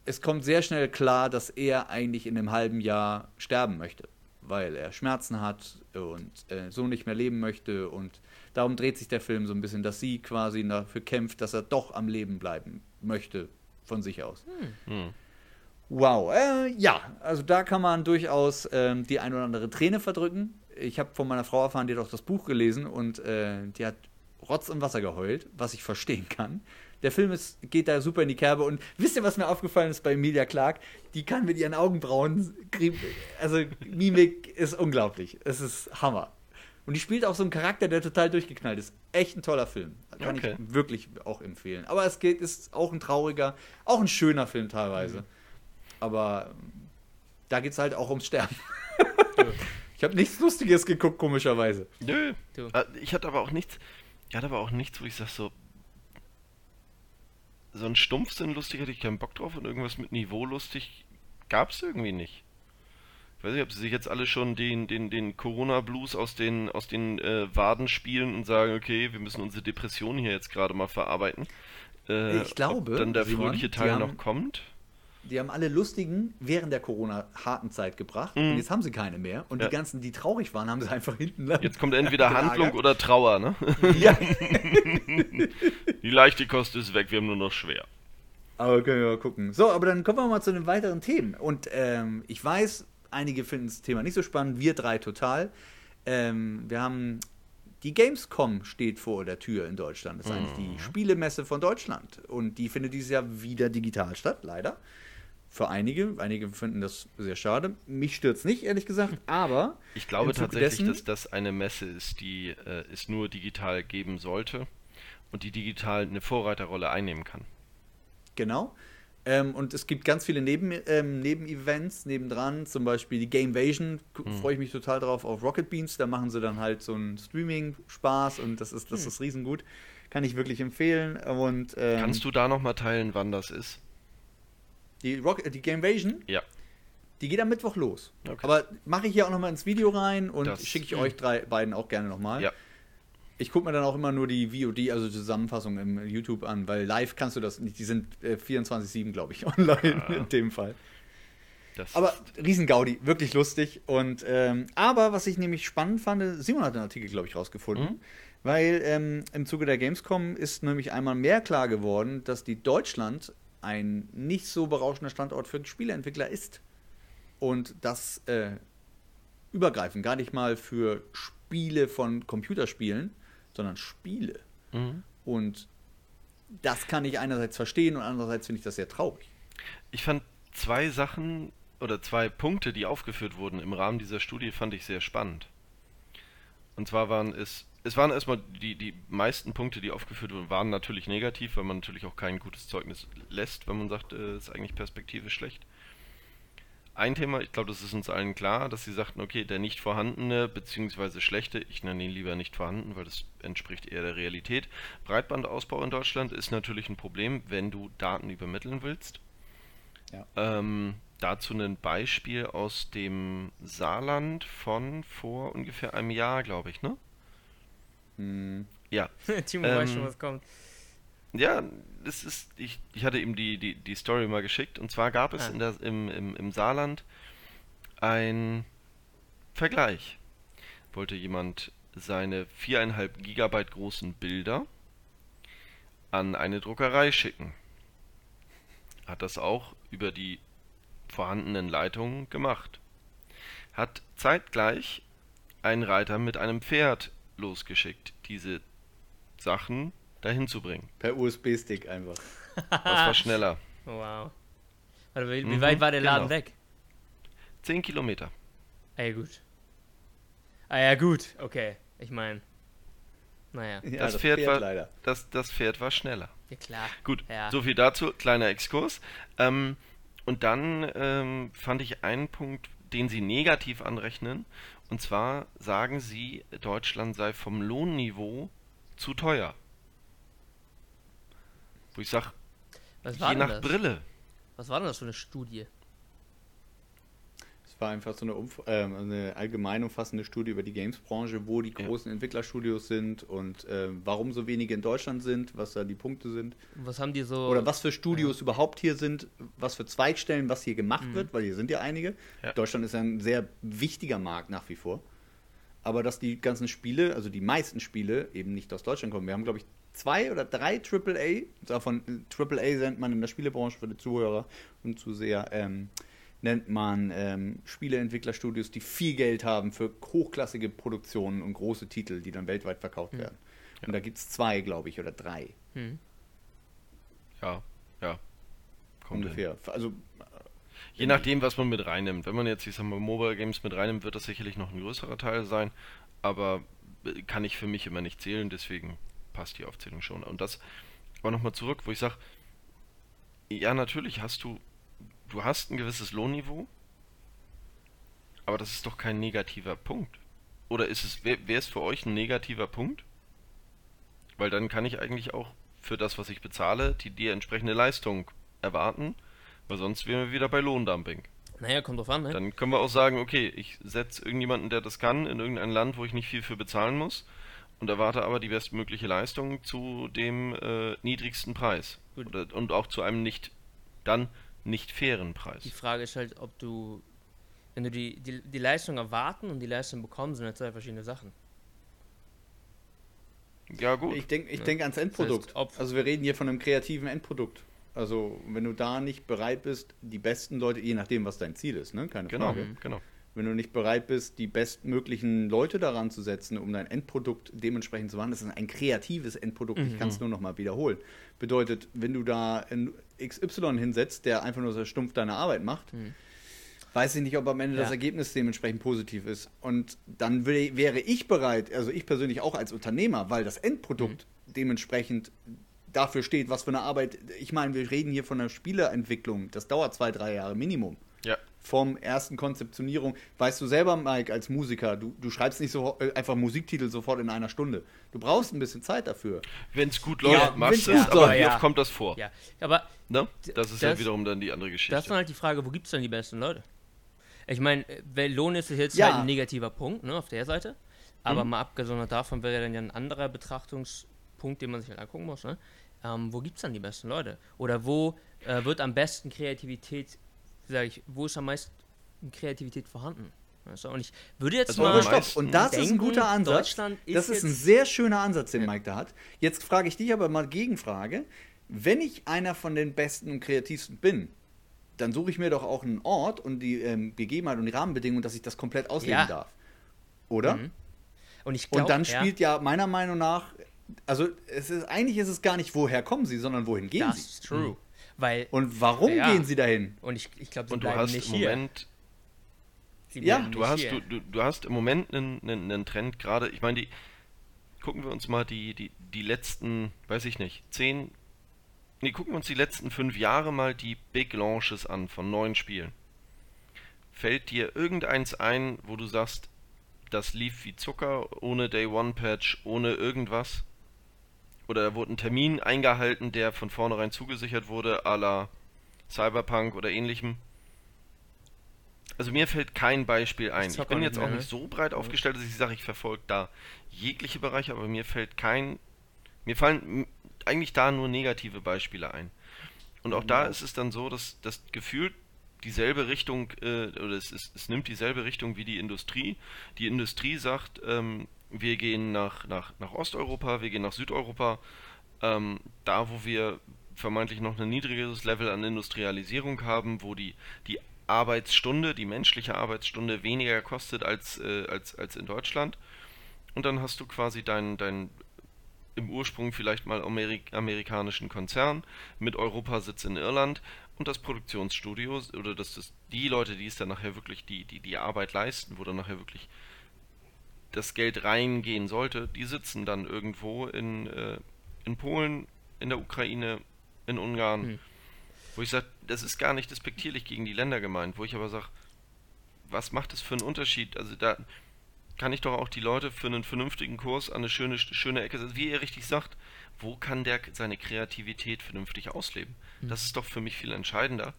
es kommt sehr schnell klar, dass er eigentlich in einem halben Jahr sterben möchte, weil er Schmerzen hat und äh, so nicht mehr leben möchte. Und darum dreht sich der Film so ein bisschen, dass sie quasi dafür kämpft, dass er doch am Leben bleiben möchte von sich aus. Hm. Wow, äh, ja, also da kann man durchaus ähm, die ein oder andere Träne verdrücken. Ich habe von meiner Frau erfahren, die hat auch das Buch gelesen und äh, die hat Rotz und Wasser geheult, was ich verstehen kann. Der Film ist, geht da super in die Kerbe und wisst ihr, was mir aufgefallen ist bei Emilia Clark? Die kann mit ihren Augenbrauen, also Mimik ist unglaublich. Es ist Hammer. Und die spielt auch so einen Charakter, der total durchgeknallt ist. Echt ein toller Film. Kann Okay. ich wirklich auch empfehlen. Aber es geht, ist auch ein trauriger, auch ein schöner Film teilweise. Aber ähm, da geht es halt auch ums Sterben. ich habe nichts Lustiges geguckt, komischerweise. Nö. Du. Äh, Ich hatte aber auch nichts. Ich hatte aber auch nichts, wo ich sag so. So ein Stumpfsinn lustig hätte ich keinen Bock drauf und irgendwas mit Niveau lustig gab's irgendwie nicht. Ich weiß nicht, ob sie sich jetzt alle schon den, den, den Corona-Blues aus den, aus den äh, Waden spielen und sagen, okay, wir müssen unsere Depression hier jetzt gerade mal verarbeiten. Äh, Ich glaube, ob dann der Simon, fröhliche Teil haben- noch kommt. Die haben alle lustigen während der Corona-harten Zeit gebracht. Und jetzt haben sie keine mehr. Und Ja. die ganzen, die traurig waren, haben sie einfach hinten lang. Jetzt kommt entweder gelagert. Handlung oder Trauer, ne? Ja. Die leichte Kost ist weg, wir haben nur noch schwer. Aber können wir mal gucken. So, aber dann kommen wir mal zu den weiteren Themen. Und ähm, ich weiß, einige finden das Thema nicht so spannend, wir drei total. Ähm, wir haben die Gamescom steht vor der Tür in Deutschland. Das ist eigentlich die Spielemesse von Deutschland. Und die findet dieses Jahr wieder digital statt, leider. Für einige. Einige finden das sehr schade. Mich stört es nicht, ehrlich gesagt, aber. Ich glaube tatsächlich, dessen- dass das eine Messe ist, die äh, es nur digital geben sollte und die digital eine Vorreiterrolle einnehmen kann. Genau. Ähm, und es gibt ganz viele Neben, ähm, Nebenevents nebendran, zum Beispiel die Gamevasion, Hm. freue ich mich total drauf, auf Rocket Beans, da machen sie dann halt so einen Streaming-Spaß und das ist, Hm. das ist riesengut. Kann ich wirklich empfehlen. Und ähm, Kannst du da nochmal teilen, wann das ist? Die, Rock, die Gamevasion, Ja. die geht am Mittwoch los. Okay. Aber mache ich hier auch nochmal ins Video rein und schicke ich hm. euch drei beiden auch gerne nochmal. Ja. Ich gucke mir dann auch immer nur die VOD, also Zusammenfassung im YouTube an, weil live kannst du das nicht. Die sind äh, 24-7, glaube ich, online Ah. in dem Fall. Das Aber Riesengaudi, wirklich lustig. Und ähm, aber was ich nämlich spannend fand, Simon hat den Artikel, glaube ich, rausgefunden. Mhm. Weil ähm, im Zuge der Gamescom ist nämlich einmal mehr klar geworden, dass die Deutschland ein nicht so berauschender Standort für Spieleentwickler ist. Und das äh, übergreifend, gar nicht mal für Spiele von Computerspielen, sondern Spiele. Mhm. Und das kann ich einerseits verstehen und andererseits finde ich das sehr traurig. Ich fand zwei Sachen oder zwei Punkte, die aufgeführt wurden im Rahmen dieser Studie, fand ich sehr spannend. Und zwar waren es, es waren erstmal die, die meisten Punkte, die aufgeführt wurden, waren natürlich negativ, weil man natürlich auch kein gutes Zeugnis lässt, wenn man sagt, äh, ist eigentlich perspektivisch schlecht. Ein Thema, ich glaube, das ist uns allen klar, dass sie sagten, okay, der nicht vorhandene bzw. schlechte, ich nenne ihn lieber nicht vorhanden, weil das entspricht eher der Realität, Breitbandausbau in Deutschland ist natürlich ein Problem, wenn du Daten übermitteln willst. Ja. Ähm, dazu ein Beispiel aus dem Saarland von vor ungefähr einem Jahr, glaube ich, ne? Hm. Ja. Timo weiß Ähm, schon, was kommt. Ja, das ist, ich, ich hatte ihm die, die, die Story mal geschickt und zwar gab es Ah. in der, im, im, im Saarland ein Vergleich. Wollte jemand seine viereinhalb Gigabyte großen Bilder an eine Druckerei schicken. Hat das auch über die vorhandenen Leitungen gemacht. Hat zeitgleich einen Reiter mit einem Pferd losgeschickt, diese Sachen dahin zu bringen. Per USB-Stick einfach. Das war schneller. Wow. Warte, wie, wie Mhm, weit war der Laden genau. weg? 10 Kilometer. Ah ja, gut. Ah ja, gut, okay. Ich meine, naja, Ja, Das Pferd war- leider. Das, das Pferd war schneller. ja klar. Gut, Ja. so viel dazu, kleiner Exkurs. Ähm, und dann ähm, fand ich einen Punkt, den Sie negativ anrechnen. Und zwar sagen Sie, Deutschland sei vom Lohnniveau zu teuer. Wo ich sage, je nach das? Brille. Was war denn das für eine Studie? War einfach so eine, Umf ähm, eine allgemein umfassende Studie über die Games-Branche, wo die Ja. großen Entwicklerstudios sind und äh, warum so wenige in Deutschland sind, was da die Punkte sind. Was haben die so. Oder was für Studios überhaupt hier sind, was für Zweigstellen, was hier gemacht Mhm. wird, weil hier sind ja einige. Ja. Deutschland ist ja ein sehr wichtiger Markt nach wie vor. Aber dass die ganzen Spiele, also die meisten Spiele, eben nicht aus Deutschland kommen. Wir haben, glaube ich, zwei oder drei AAA, davon AAA nennt man in der Spielebranche für die Zuhörer und Zuseher, ähm, nennt man ähm, Spieleentwicklerstudios, die viel Geld haben für hochklassige Produktionen und große Titel, die dann weltweit verkauft werden. Und da gibt es zwei, glaube ich, oder drei Hm. Ja, ja. Kommt hin. ungefähr. Also Je nachdem, was man mit reinnimmt. Wenn man jetzt, ich sag mal, Mobile Games mit reinnimmt, wird das sicherlich noch ein größerer Teil sein, aber äh, kann ich für mich immer nicht zählen, deswegen passt die Aufzählung schon. Und das, aber nochmal zurück, wo ich sage, ja, natürlich hast du, du hast ein gewisses Lohnniveau, aber das ist doch kein negativer Punkt. Oder ist es, wäre es für euch ein negativer Punkt? Weil dann kann ich eigentlich auch für das, was ich bezahle, die, die entsprechende Leistung erwarten, weil sonst wären wir wieder bei Lohndumping. Naja, kommt drauf an, ne? Dann können wir auch sagen, okay, ich setze irgendjemanden, der das kann, in irgendein Land, wo ich nicht viel für bezahlen muss und erwarte aber die bestmögliche Leistung zu dem äh, niedrigsten Preis. Oder, und auch zu einem nicht, dann nicht fairen Die Preis. Frage ist halt, ob du. Wenn du die, die, die Leistung erwarten und die Leistung bekommen, sind halt zwei verschiedene Sachen. Ja, gut. Ich denke ich Ja. denk ans Endprodukt. Das heißt, also wir reden hier von einem kreativen Endprodukt. Also wenn du da nicht bereit bist, die besten Leute, je nachdem, was dein Ziel ist, ne? keine Genau, Frage, genau. wenn du nicht bereit bist, die bestmöglichen Leute daran zu setzen, um dein Endprodukt dementsprechend zu machen, das ist ein kreatives Endprodukt, ich kann es nur noch mal wiederholen. Bedeutet, wenn du da ein XY hinsetzt, der einfach nur so stumpf deine Arbeit macht, weiß ich nicht, ob am Ende Ja. das Ergebnis dementsprechend positiv ist. Und dann wär- wäre ich bereit, also ich persönlich auch als Unternehmer, weil das Endprodukt dementsprechend dafür steht, was für eine Arbeit. Ich meine, wir reden hier von einer Spieleentwicklung. Das dauert zwei, drei Jahre Minimum. Ja. Vom ersten Konzeptionierung. Weißt du selber, Mike, als Musiker, du, du schreibst nicht so äh, einfach Musiktitel sofort in einer Stunde. Du brauchst ein bisschen Zeit dafür. Wenn es gut Ja, läuft, machst du es, aber läuft, wie ja. oft kommt das vor? Ja, aber Ne? Das ist ja Das- wiederum dann die andere Geschichte. das ist dann halt die Frage, wo gibt es denn die besten Leute? Ich meine, Lohn ist jetzt Ja. halt ein negativer Punkt, ne, auf der Seite. Aber mal abgesondert davon wäre dann ja ein anderer Betrachtungspunkt, den man sich halt angucken muss, ne? Ähm, wo gibt es dann die besten Leute? Oder wo äh, wird am besten Kreativität, sag ich, wo ist am meisten Kreativität vorhanden? Weißt du? Und ich würde jetzt Also mal. stopp, und das ist ein denken, guter Ansatz. Deutschland ist das ist ein sehr schöner Ansatz, den Mike da hat. Jetzt frage ich dich aber mal Gegenfrage. Wenn ich einer von den Besten und Kreativsten bin, dann suche ich mir doch auch einen Ort und die ähm, Gegebenheit und die Rahmenbedingungen, dass ich das komplett ausleben Ja. darf. Oder? Mhm. Und ich glaub, Und dann ja, spielt ja meiner Meinung nach, also es ist eigentlich ist es gar nicht, woher kommen sie, sondern wohin gehen das sie? ist true. Weil, Und warum Ja. gehen sie dahin? und ich, ich glaube, sie Und du bleiben hast nicht im hier. Moment Sie Ja, Du nicht hast, du, du, du hast im Moment einen, einen, einen Trend gerade, ich meine, die, gucken wir uns mal die, die, die letzten, weiß ich nicht, zehn, nee, gucken wir uns die letzten fünf Jahre mal die Big Launches an von neuen Spielen. Fällt dir irgendeins ein, wo du sagst, das lief wie Zucker, ohne Day One Patch, ohne irgendwas? Oder da wurde ein Termin eingehalten, der von vornherein zugesichert wurde, à la Cyberpunk oder ähnlichem? Also mir fällt kein Beispiel ein. Ich bin jetzt auch nicht so breit aufgestellt, dass ich sage, ich verfolge da jegliche Bereiche, aber mir fällt kein, mir fallen eigentlich da nur negative Beispiele ein. Und auch da ist es dann so, dass das gefühlt dieselbe Richtung, äh, oder es, ist, es nimmt dieselbe Richtung wie die Industrie. Die Industrie sagt, ähm, wir gehen nach, nach, nach Osteuropa, wir gehen nach Südeuropa, ähm, da wo wir vermeintlich noch ein niedrigeres Level an Industrialisierung haben, wo die, die Arbeitsstunde, die menschliche Arbeitsstunde weniger kostet als, äh, als, als in Deutschland. Und dann hast du quasi deinen dein im Ursprung vielleicht mal Amerik amerikanischen Konzern mit Europasitz in Irland und das Produktionsstudio oder das, das die Leute, die es dann nachher wirklich die, die, die Arbeit leisten, wo dann nachher wirklich das Geld reingehen sollte, die sitzen dann irgendwo in, äh, in Polen, in der Ukraine, in Ungarn, Hm. wo ich sage, das ist gar nicht despektierlich gegen die Länder gemeint, wo ich aber sage, was macht das für einen Unterschied? Also da kann ich doch auch die Leute für einen vernünftigen Kurs an eine schöne, schöne Ecke setzen. Wie er richtig sagt, wo kann der seine Kreativität vernünftig ausleben? Das ist doch für mich viel entscheidender,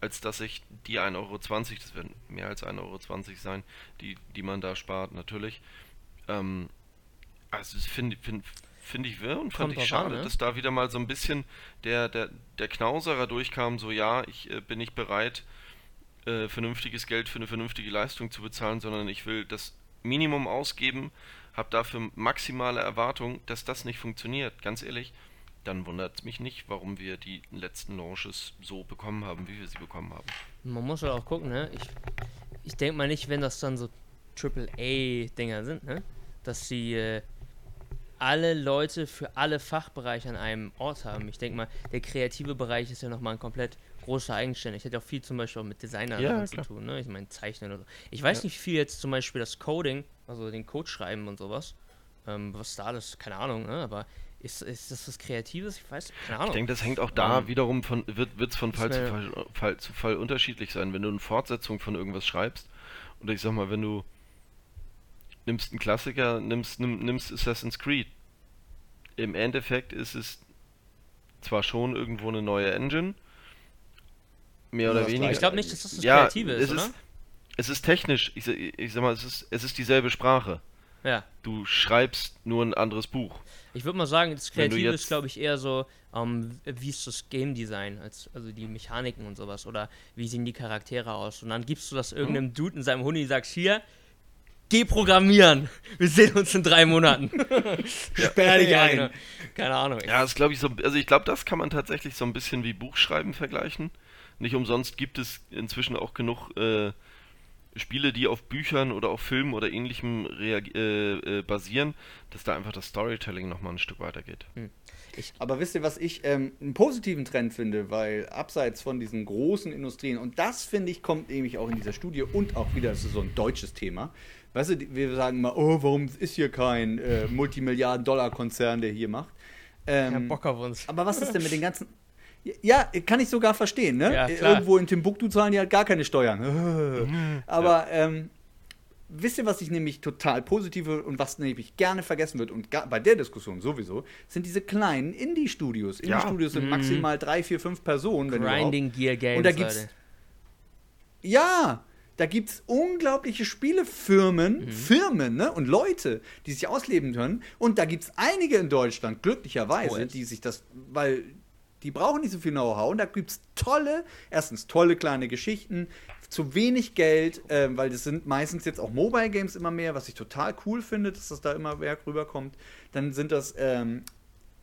als dass ich die 1,20 Euro, das werden mehr als 1,20 Euro sein, die, die man da spart, natürlich. Ähm, also finde find, find ich wirr und fand Kommt ich drauf an, schade, ne? dass da wieder mal so ein bisschen der, der, der Knauserer durchkam, so ja, ich äh, bin nicht bereit, äh, vernünftiges Geld für eine vernünftige Leistung zu bezahlen, sondern ich will das Minimum ausgeben, habe dafür maximale Erwartung, dass das nicht funktioniert. Ganz ehrlich, dann wundert es mich nicht, warum wir die letzten Launches so bekommen haben, wie wir sie bekommen haben. Man muss halt auch gucken, ne? Ich, ich denke mal nicht, wenn das dann so AAA-Dinger sind, ne? Dass sie äh, alle Leute für alle Fachbereiche an einem Ort haben. Ich denke mal, der kreative Bereich ist ja nochmal ein komplett großer eigenständig. Hat ja auch viel zum Beispiel auch mit Designer Ja, zu tun, ne? Ich meine, Zeichnen oder so. Ich weiß Ja. nicht, wie viel jetzt zum Beispiel das Coding, also den Code schreiben und sowas, ähm, was da alles, keine Ahnung, ne? Aber ist, ist das was Kreatives? Ich weiß, keine Ahnung. Ich denke, das hängt auch da Ähm, wiederum von, wird wird's von Fall zu Fall, Fall zu Fall unterschiedlich sein. Wenn du eine Fortsetzung von irgendwas schreibst, oder ich sag mal, wenn du nimmst einen Klassiker, nimmst, nimm, nimmst Assassin's Creed. Im Endeffekt ist es zwar schon irgendwo eine neue Engine, mehr oder weniger. Ich glaube nicht, dass das das Ja, Kreative ist, es oder? ist, es ist technisch, ich, ich sag mal, es ist, es ist dieselbe Sprache. Ja. Du schreibst nur ein anderes Buch. Ich würde mal sagen, das Kreative ist, glaube ich, eher so, ähm, wie ist das Game Design, als, also die Mechaniken und sowas, oder wie sehen die Charaktere aus. Und dann gibst du das irgendeinem Dude in seinem Huni und sagst, hier, geh programmieren. Wir sehen uns in drei Monaten. Sperr dich Ja, ein. genau. Keine Ahnung. Ja, das glaube ich so, also ich glaube, das kann man tatsächlich so ein bisschen wie Buchschreiben vergleichen. Nicht umsonst gibt es inzwischen auch genug äh, Spiele, die auf Büchern oder auf Filmen oder ähnlichem äh, äh, basieren, dass da einfach das Storytelling nochmal ein Stück weiter geht. Hm. Aber wisst ihr, was ich ähm, einen positiven Trend finde, weil abseits von diesen großen Industrien, und das finde ich, kommt nämlich auch in dieser Studie und auch wieder, das ist so ein deutsches Thema. Weißt du, wir sagen immer, oh, warum ist hier kein äh, Multimilliarden-Dollar-Konzern, der hier macht? Ähm, ja, Bock auf uns. Aber was ist denn mit den ganzen. Ja, kann ich sogar verstehen, ne? Ja, Irgendwo in Timbuktu zahlen die halt gar keine Steuern. aber ja. ähm, wisst ihr, was ich nämlich total positive und was nämlich gerne vergessen wird und bei der Diskussion sowieso, sind diese kleinen Indie-Studios. Indie-Studios ja. sind mhm. maximal drei, vier, fünf Personen. Grinding Gear Games. Und da gibt's. Leute. Ja, da gibt es unglaubliche Spielefirmen, mhm. Firmen ne, und Leute, die sich ausleben können. Und da gibt es einige in Deutschland, glücklicherweise, oh, die sich das, weil die brauchen nicht so viel Know-how. Und da gibt es tolle, erstens tolle kleine Geschichten, zu wenig Geld, äh, weil das sind meistens jetzt auch Mobile Games immer mehr, was ich total cool finde, dass das da immer mehr rüberkommt. Dann sind das ähm,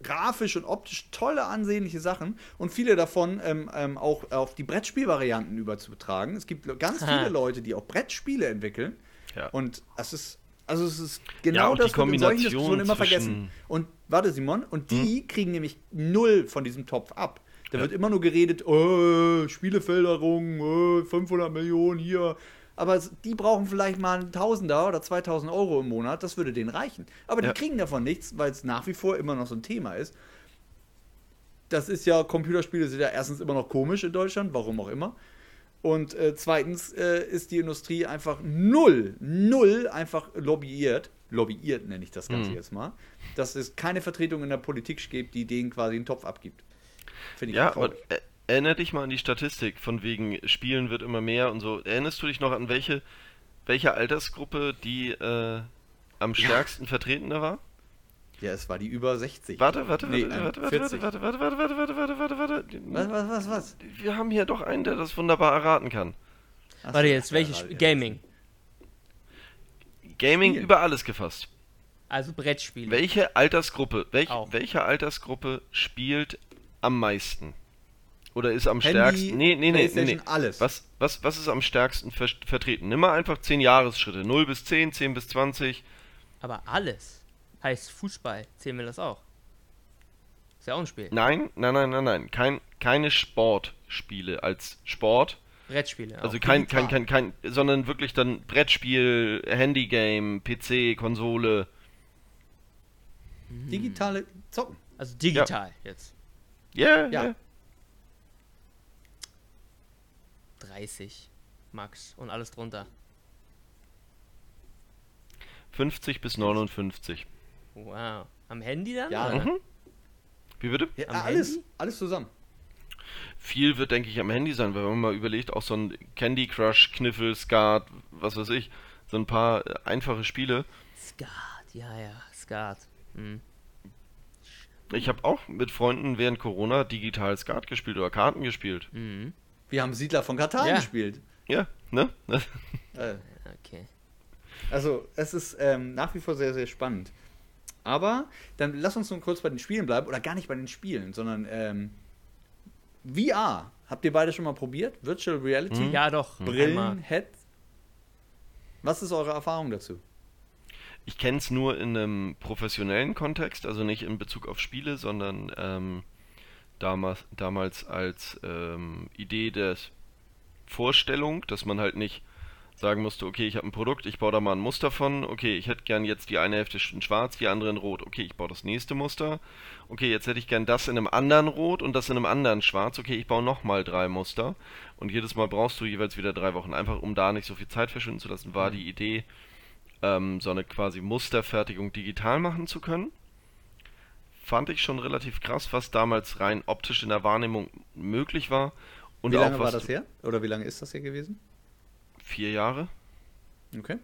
grafisch und optisch tolle, ansehnliche Sachen und viele davon ähm, ähm, auch auf die Brettspielvarianten überzutragen. Es gibt ganz ha. viele Leute, die auch Brettspiele entwickeln. Ja. Und es ist, also es ist genau ja, das, was wir in solchen Diskussionen immer vergessen. Und warte, Simon, und die hm? kriegen nämlich null von diesem Topf ab. Da ja. wird immer nur geredet, oh, Spieleförderung, oh, 500 Millionen hier, aber die brauchen vielleicht mal einen Tausender oder 2000 Euro im Monat, das würde denen reichen. Aber die ja. kriegen davon nichts, weil es nach wie vor immer noch so ein Thema ist. Das ist ja, Computerspiele sind ja erstens immer noch komisch in Deutschland, warum auch immer. Und äh, zweitens äh, ist die Industrie einfach null, null einfach lobbyiert. Lobbyiert nenne ich das Ganze mhm. jetzt mal. Dass es keine Vertretung in der Politik gibt, die denen quasi einen Topf abgibt. Finde ich ja. Und, äh, Erinner dich mal an die Statistik, von wegen Spielen wird immer mehr und so. Erinnerst du dich noch an welche, welche Altersgruppe die äh, am stärksten ja. vertreten war? Ja, es war die über 60. Warte, warte, nee, warte, warte, warte, warte, warte, warte, warte, warte, warte, warte, warte. Was, was, was, was? Wir haben hier doch einen, der das wunderbar erraten kann. Ach, warte jetzt, welches Gaming? Gaming Spiel. über alles gefasst. Also Brettspiele. Welche Altersgruppe, welch, welche Altersgruppe spielt am meisten? Oder ist am Handy, stärksten. Nee, nee, nee, nee, nee. alles. Was, was, was ist am stärksten ver vertreten? Nimm mal einfach 10 Jahresschritte. 0 bis 10, 10 bis 20. Aber alles. Heißt Fußball. Zählen wir das auch? Ist ja auch ein Spiel. Nein, nein, nein, nein, nein. Kein, keine Sportspiele als Sport. Brettspiele. Also kein, kein, kein, kein, sondern wirklich dann Brettspiel, Handygame, PC, Konsole. Digitale Zocken. Also digital ja. jetzt. Yeah, ja, ja. 30 Max und alles drunter. 50 bis 59. Wow. Am Handy dann? Ja. Mhm. Wie bitte? Ja, alles, Handy? alles zusammen. Viel wird, denke ich, am Handy sein, weil wenn man mal überlegt, auch so ein Candy Crush, Kniffel, Skat, was weiß ich, so ein paar äh, einfache Spiele. Skat, ja, ja, Skat. Hm. Ich habe auch mit Freunden während Corona digital Skat gespielt oder Karten gespielt. Mhm. Wir haben Siedler von Katan ja. gespielt. Ja, ne? äh. Okay. Also, es ist ähm, nach wie vor sehr, sehr spannend. Aber dann lass uns nun kurz bei den Spielen bleiben. Oder gar nicht bei den Spielen, sondern ähm, VR. Habt ihr beide schon mal probiert? Virtual Reality? Hm? Ja, doch. Brillen, Head. Was ist eure Erfahrung dazu? Ich kenne es nur in einem professionellen Kontext, also nicht in Bezug auf Spiele, sondern ähm, damals, damals als ähm, Idee der Vorstellung, dass man halt nicht sagen musste, okay, ich habe ein Produkt, ich baue da mal ein Muster von, okay, ich hätte gern jetzt die eine Hälfte in schwarz, die andere in rot, okay, ich baue das nächste Muster, okay, jetzt hätte ich gern das in einem anderen rot und das in einem anderen schwarz, okay, ich baue nochmal drei Muster und jedes Mal brauchst du jeweils wieder drei Wochen, einfach um da nicht so viel Zeit verschwinden zu lassen, war mhm. die Idee, ähm, so eine quasi Musterfertigung digital machen zu können fand ich schon relativ krass, was damals rein optisch in der Wahrnehmung möglich war. Und wie lange auch, war das her? Oder wie lange ist das hier gewesen? Vier Jahre. Okay.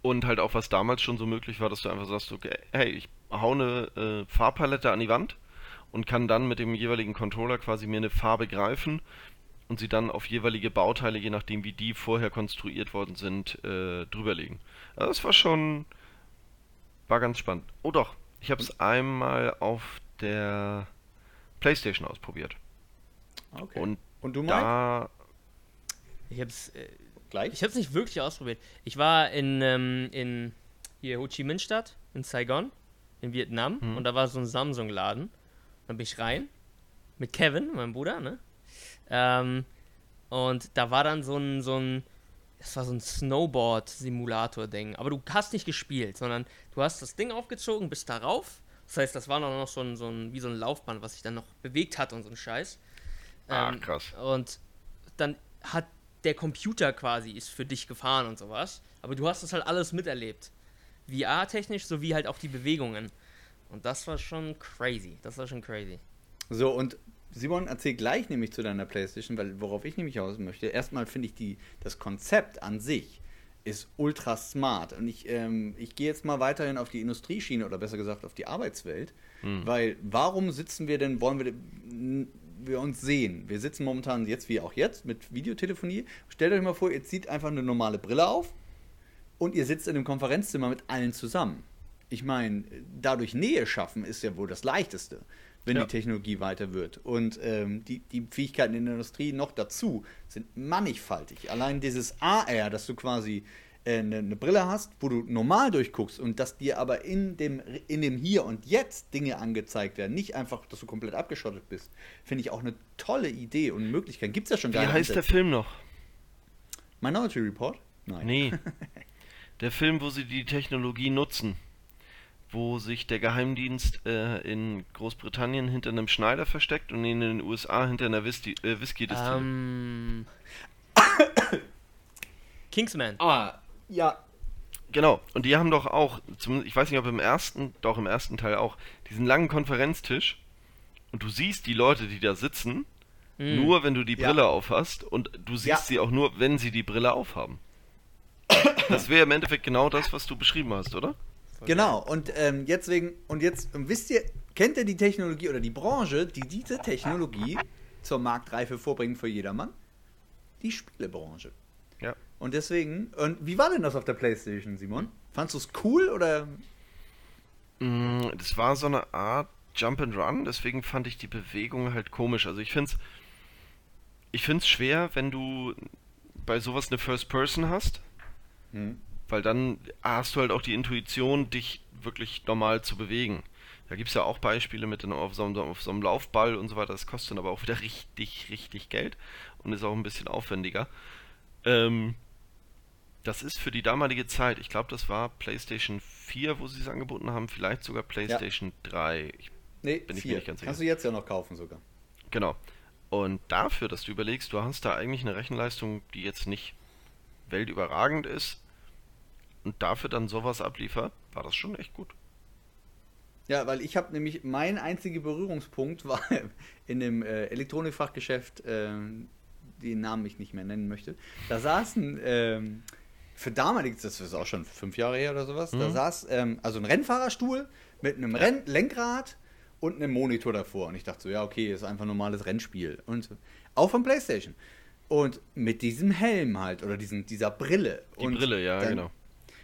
Und halt auch, was damals schon so möglich war, dass du einfach sagst, okay, hey, ich hau eine äh, Farbpalette an die Wand und kann dann mit dem jeweiligen Controller quasi mir eine Farbe greifen und sie dann auf jeweilige Bauteile, je nachdem wie die vorher konstruiert worden sind, äh, drüberlegen. Also das war schon, war ganz spannend. Oh doch, ich habe es einmal auf der PlayStation ausprobiert. Okay. Und, Und du, Mike? Da ich habe es äh, gleich? Ich habe es nicht wirklich ausprobiert. Ich war in, ähm, in hier Ho Chi Minh Stadt, in Saigon, in Vietnam. Mhm. Und da war so ein Samsung-Laden. Dann bin ich rein. Mit Kevin, meinem Bruder, ne? Ähm, und da war dann so ein, so ein, das war so ein Snowboard-Simulator-Ding. Aber du hast nicht gespielt, sondern du hast das Ding aufgezogen, bist darauf. Das heißt, das war noch so ein, so ein, wie so ein Laufband, was sich dann noch bewegt hat und so ein Scheiß. Ah, Ähm, krass. Und dann hat der Computer quasi ist für dich gefahren und sowas. Aber du hast das halt alles miterlebt. VR-technisch sowie halt auch die Bewegungen. Und das war schon crazy. Das war schon crazy. So, und Simon, erzähl gleich nämlich zu deiner Playstation, weil worauf ich nämlich aus möchte. Erstmal finde ich die, das Konzept an sich ist ultra smart. Und ich, ähm, ich gehe jetzt mal weiterhin auf die Industrieschiene oder besser gesagt auf die Arbeitswelt. Weil warum sitzen wir denn, wollen wir, wir uns sehen? Wir sitzen momentan jetzt wie auch jetzt mit Videotelefonie. Stellt euch mal vor, ihr zieht einfach eine normale Brille auf und ihr sitzt in einem Konferenzzimmer mit allen zusammen. Ich meine, dadurch Nähe schaffen ist ja wohl das Leichteste, wenn Ja. die Technologie weiter wird. Und ähm, die, die Fähigkeiten in der Industrie noch dazu sind mannigfaltig. Allein dieses AR, dass du quasi eine, eine Brille hast, wo du normal durchguckst und dass dir aber in dem, in dem Hier und Jetzt Dinge angezeigt werden, nicht einfach, dass du komplett abgeschottet bist, finde ich auch eine tolle Idee und Möglichkeit. Gibt es ja schon Wie geile heißt der. Film noch? Minority Report? Nein. Nee. Der Film, wo sie die Technologie nutzen. Wo sich der Geheimdienst äh, in Großbritannien hinter einem Schneider versteckt und in den USA hinter einer Whisky, äh, Whisky-Distille. Ähm. Kingsman. Ah, ja. Genau, und die haben doch auch, ich weiß nicht, ob im ersten, doch im ersten Teil auch, diesen langen Konferenztisch. Und du siehst die Leute, die da sitzen, nur wenn du die Ja. Brille aufhast. Und du siehst Ja. sie auch nur, wenn sie die Brille aufhaben. Das wäre im Endeffekt genau das, was du beschrieben hast, oder? Genau, und ähm, jetzt wegen, und jetzt wisst ihr, kennt ihr die Technologie oder die Branche, die diese Technologie zur Marktreife vorbringen für jedermann? Die Spielebranche. Und deswegen, und wie war denn das auf der Playstation, Simon? Fandst du es cool oder? Mm, Das war so eine Art Jump and Run, deswegen fand ich die Bewegung halt komisch. Also ich find's, ich find's schwer, wenn du bei sowas eine First Person hast, Hm. weil dann hast du halt auch die Intuition, dich wirklich normal zu bewegen. Da gibt's ja auch Beispiele mit auf, so einem, auf so einem Laufball und so weiter, das kostet dann aber auch wieder richtig, richtig Geld und ist auch ein bisschen aufwendiger. Ähm, das ist für die damalige Zeit, ich glaube, das war PlayStation 4, wo sie es angeboten haben, vielleicht sogar PlayStation 3. Ich, Nee, Bin ich mir nicht ganz sicher. Kannst du jetzt ja noch kaufen sogar. genau. Und dafür, dass du überlegst, du hast da eigentlich eine Rechenleistung, die jetzt nicht weltüberragend ist und dafür dann sowas abliefert, war das schon echt gut. Ja, weil ich habe nämlich, mein einziger Berührungspunkt war in dem äh, Elektronikfachgeschäft, ähm, den Namen ich nicht mehr nennen möchte. Da saßen, ähm, für damalig, das ist auch schon fünf Jahre her oder sowas, da Mhm. saß ähm, also ein Rennfahrerstuhl mit einem Renn Lenkrad und einem Monitor davor. Und ich dachte so, ja, okay, ist einfach ein normales Rennspiel. Und auch von Playstation. Und mit diesem Helm halt, oder diesen, dieser Brille. Die und Brille, ja, dann- genau.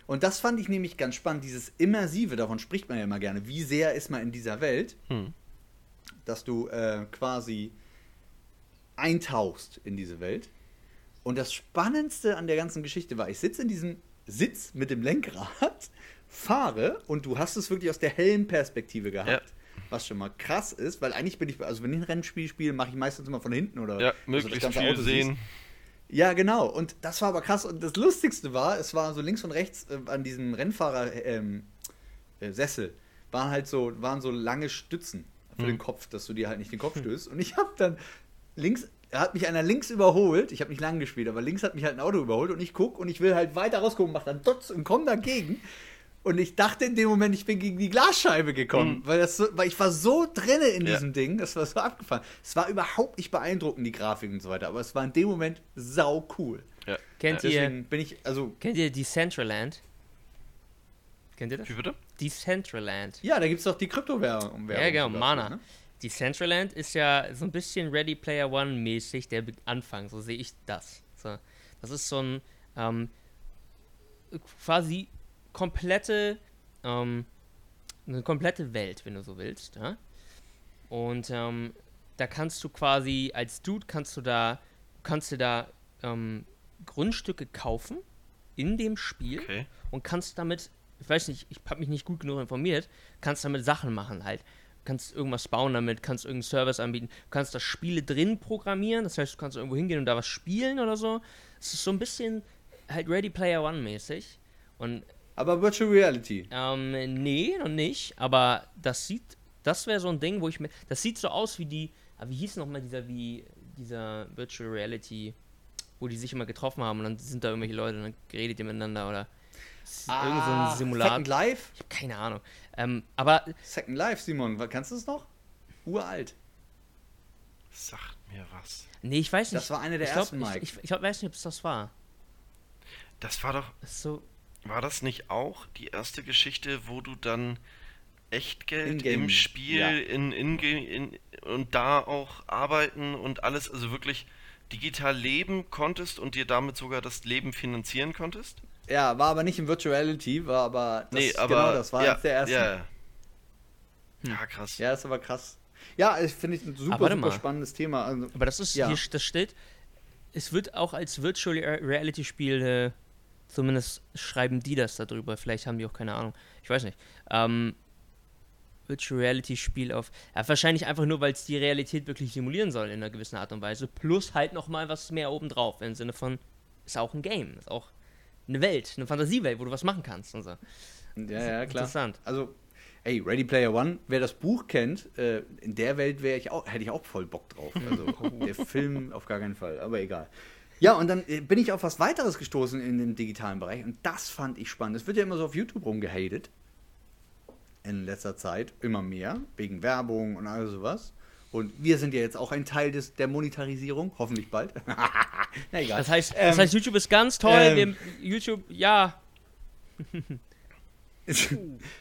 und das fand ich nämlich ganz spannend, dieses Immersive, davon spricht man ja immer gerne. Wie sehr ist man in dieser Welt, Hm. dass du äh, quasi eintauchst in diese Welt. Und das Spannendste an der ganzen Geschichte war, ich sitze in diesem Sitz mit dem Lenkrad, fahre und du hast es wirklich aus der hellen Perspektive gehabt. Ja. Was schon mal krass ist, weil eigentlich bin ich, also wenn ich ein Rennspiel spiele, mache ich meistens immer von hinten oder Ja, also das möglichst ganze viel Auto siehst. sehen. Ja, genau. Und das war aber krass. Und das Lustigste war, es war so links und rechts äh, an diesem Rennfahrer ähm, äh, waren halt so, waren so lange Stützen für Mhm. den Kopf, dass du dir halt nicht den Kopf stößt. Und ich habe dann links, er hat mich einer links überholt. Ich habe nicht lang gespielt, aber links hat mich halt ein Auto überholt und ich guck und ich will halt weiter rausgucken, mach dann Dotz und komm dagegen. Und ich dachte in dem Moment, ich bin gegen die Glasscheibe gekommen, Mhm. weil, das so, weil ich war so drinne in Ja. diesem Ding, das war so abgefahren. Es war überhaupt nicht beeindruckend, die Grafik und so weiter, aber es war in dem Moment sau cool. Ja. Kennt ja. ihr- bin ich, also, Kennt ihr Decentraland? Kennt ihr das? Wie bitte? Decentraland. ja, da gibt es doch die Kryptowährung. Ja, genau, Mana. für, ne? Decentraland ist ja so ein bisschen Ready Player One mäßig der Anfang, so sehe ich das. So, das ist so ein ähm, quasi komplette, ähm, eine komplette Welt, wenn du so willst. Ja? Und ähm, da kannst du quasi als Dude kannst du da kannst du da ähm, Grundstücke kaufen in dem Spiel Okay. und kannst damit, ich weiß nicht, ich habe mich nicht gut genug informiert, kannst damit Sachen machen halt. Kannst irgendwas bauen damit, kannst irgendeinen Service anbieten, kannst da Spiele drin programmieren, das heißt, du kannst irgendwo hingehen und da was spielen oder so. Es ist so ein bisschen halt Ready Player One mäßig. Und Aber Virtual Reality. ähm, nee, noch nicht, aber das sieht, das wäre so ein Ding, wo ich mir, das sieht so aus wie die, ah, wie hieß nochmal dieser, wie, dieser Virtual Reality, wo die sich immer getroffen haben und dann sind da irgendwelche Leute und dann geredet ihr miteinander oder s- irgend so ein Simulator. Ah, Second Life? Ich habe keine Ahnung. Ähm, aber Second Life, Simon. Kannst du es noch? Uralt. Sagt mir was. nee, ich weiß nicht. Das war eine der ich glaub, ersten, Mike. Ich, ich, ich weiß nicht, ob es das war. Das war doch, so, war das nicht auch die erste Geschichte, wo du dann Echtgeld im Spiel ja. in, in, in, und da auch arbeiten und alles, also wirklich digital leben konntest und dir damit sogar das Leben finanzieren konntest? Ja, war aber nicht in Virtual Reality, war aber. Das, nee, aber Genau, das war ja, eins der ersten. Ja, ja. ja krass. Ja, das ist aber krass. Ja, ich finde ich ein super, super spannendes Thema. Also, aber das ist, Ja. hier, das steht, es wird auch als Virtual Reality Spiel, äh, zumindest schreiben die das darüber, vielleicht haben die auch keine Ahnung, ich weiß nicht. Ähm, Virtual Reality Spiel auf, ja, wahrscheinlich einfach nur, weil es die Realität wirklich simulieren soll in einer gewissen Art und Weise, plus halt nochmal was mehr obendrauf, im Sinne von, ist auch ein Game, ist auch eine Welt, eine Fantasiewelt, wo du was machen kannst und so. ja, ja, klar. Interessant. Also, ey, Ready Player One, wer das Buch kennt, äh, in der Welt wäre ich auch, hätte ich auch voll Bock drauf. Also, der Film auf gar keinen Fall, aber egal. Ja, und dann äh, bin ich auf was weiteres gestoßen in dem digitalen Bereich und das fand ich spannend. Es wird ja immer so auf YouTube rumgehatet. In letzter Zeit immer mehr, wegen Werbung und all sowas. Und wir sind ja jetzt auch ein Teil des, der Monetarisierung, hoffentlich bald. Na egal. Das heißt, Ähm, das heißt, YouTube ist ganz toll, ähm, YouTube, ja,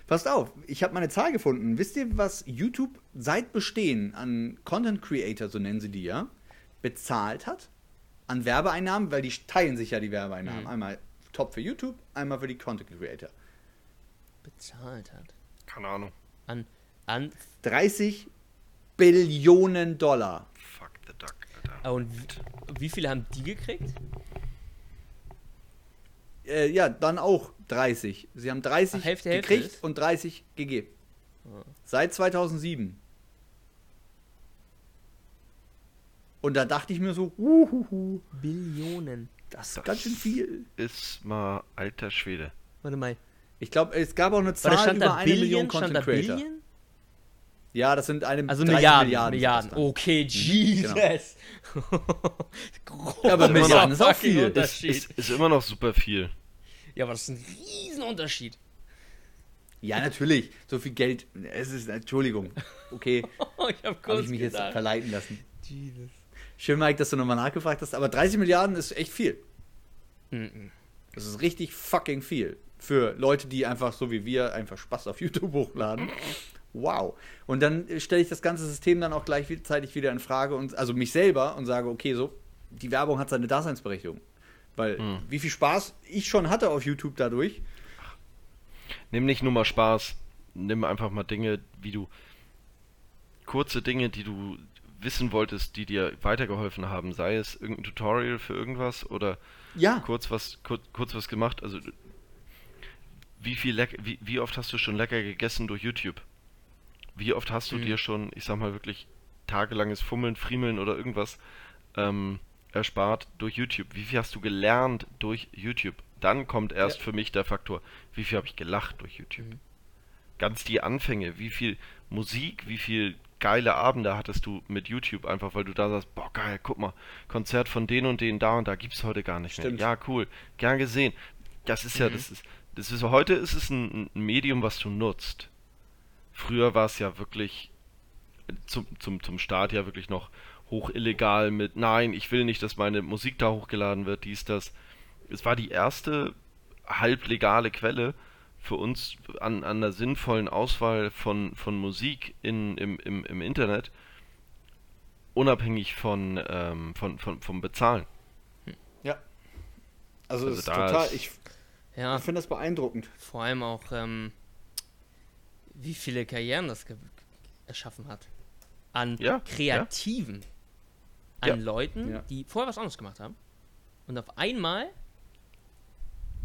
Passt auf, ich habe mal eine Zahl gefunden. Wisst ihr, was YouTube seit Bestehen an Content Creator, so nennen sie die ja, bezahlt hat? An Werbeeinnahmen, weil die teilen sich ja die Werbeeinnahmen. Mhm. Einmal top für YouTube, einmal für die Content Creator. bezahlt hat. Keine Ahnung. An, an 30 Billionen Dollar. Fuck the duck, Und wie, viele haben die gekriegt? Äh, ja, dann auch 30. Sie haben 30 Ach, Hälfte, Hälfte gekriegt ist? und 30 gegeben. Seit 2007. Und da dachte ich mir so, uhuhu, Billionen. das ist Das- ganz schön viel. Ist mal alter Schwede. Warte mal. Ich glaube, es gab auch eine Zahl über da eine Million Billion? Stand Content Creator. Billion? Ja, das sind eine Also 30 Milliarden. Milliarden. Milliarden. Okay, Jesus. Ja, aber Milliarden ist auch viel. Ist, ist, ist immer noch super viel. Ja, aber das ist ein Riesenunterschied. Ja, natürlich. So viel Geld. Es ist, Entschuldigung. Okay, ich hab habe kurz ich mich jetzt gedacht. verleiten lassen. Jesus. Schön, Mike, dass du nochmal nachgefragt hast. Aber 30 Milliarden ist echt viel. Mhm. Das ist richtig fucking viel. Für Leute, die einfach so wie wir einfach Spaß auf YouTube hochladen. Wow. Und dann äh, stelle ich das ganze System dann auch gleichzeitig wieder in Frage und also mich selber und sage, okay, so, die Werbung hat seine Daseinsberechtigung. Weil wie viel Spaß ich schon hatte auf YouTube dadurch. Nimm nicht nur mal Spaß. Nimm einfach mal Dinge, wie du. Kurze Dinge, die du wissen wolltest, die dir weitergeholfen haben. Sei es irgendein Tutorial für irgendwas oder Ja. kurz was, kurz, kurz was gemacht. Also, wie viel leck, wie, wie oft hast du schon lecker gegessen durch YouTube? Wie oft hast du Mhm. dir schon, ich sag mal wirklich, tagelanges Fummeln, Friemeln oder irgendwas ähm, erspart durch YouTube? Wie viel hast du gelernt durch YouTube? Dann kommt erst Ja. für mich der Faktor, wie viel habe ich gelacht durch YouTube? Mhm. Ganz die Anfänge, wie viel Musik, wie viel geile Abende hattest du mit YouTube, einfach weil du da sagst, boah geil, guck mal, Konzert von den und den da und da gibt's heute gar nicht Stimmt. mehr. Ja, cool, gern gesehen. Das ist ja, Mhm. das ist, das ist heute ist es ein, ein Medium, was du nutzt. Früher war es ja wirklich zum, zum, zum Start ja wirklich noch hoch illegal mit, nein, ich will nicht, dass meine Musik da hochgeladen wird, dies, das. Es war die erste halblegale Quelle für uns an, an einer sinnvollen Auswahl von, von Musik in, im, im, im Internet, unabhängig von, ähm, von, von, vom Bezahlen. Ja. Also, Also es ist total, ist- ich Ja, finde das beeindruckend. vor allem auch, ähm, wie viele Karrieren das erschaffen hat. An Ja, Kreativen. An Ja. Leuten, Ja. die vorher was anderes gemacht haben. und auf einmal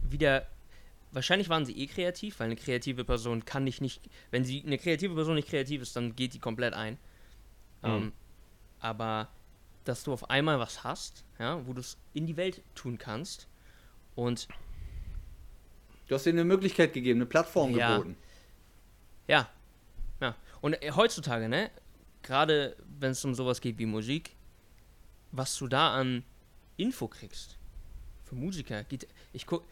wieder. Wahrscheinlich waren sie eh kreativ, weil eine kreative Person kann dich nicht. Wenn sie eine kreative Person nicht kreativ ist, dann geht die komplett ein. Mhm. Ähm, aber dass du auf einmal was hast, ja, wo du es in die Welt tun kannst und Du hast ihnen eine Möglichkeit gegeben, eine Plattform Ja. geboten. Ja. Ja. Und äh, heutzutage, ne, gerade wenn es um sowas geht wie Musik, was du da an Info kriegst für Musiker, geht, ich guck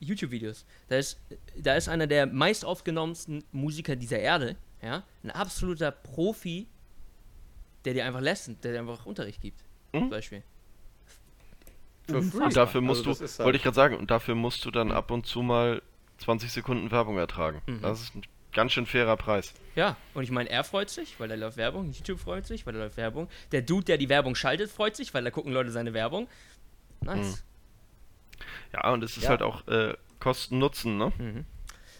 YouTube-Videos, da ist, da ist einer der meist aufgenommensten Musiker dieser Erde, ja, ein absoluter Profi, der dir einfach lässt, der dir einfach Unterricht gibt, Mhm. zum Beispiel. Und dafür musst Also das du, halt- wollte ich gerade sagen, und dafür musst du dann ab und zu mal 20 Sekunden Werbung ertragen. Mhm. Das ist ein ganz schön fairer Preis. Ja, und ich meine, er freut sich, weil da läuft Werbung. YouTube freut sich, weil da läuft Werbung. Der Dude, der die Werbung schaltet, freut sich, weil da gucken Leute seine Werbung. Nice. Ja, und es ist Ja. halt auch äh, Kosten-Nutzen, ne? Mhm.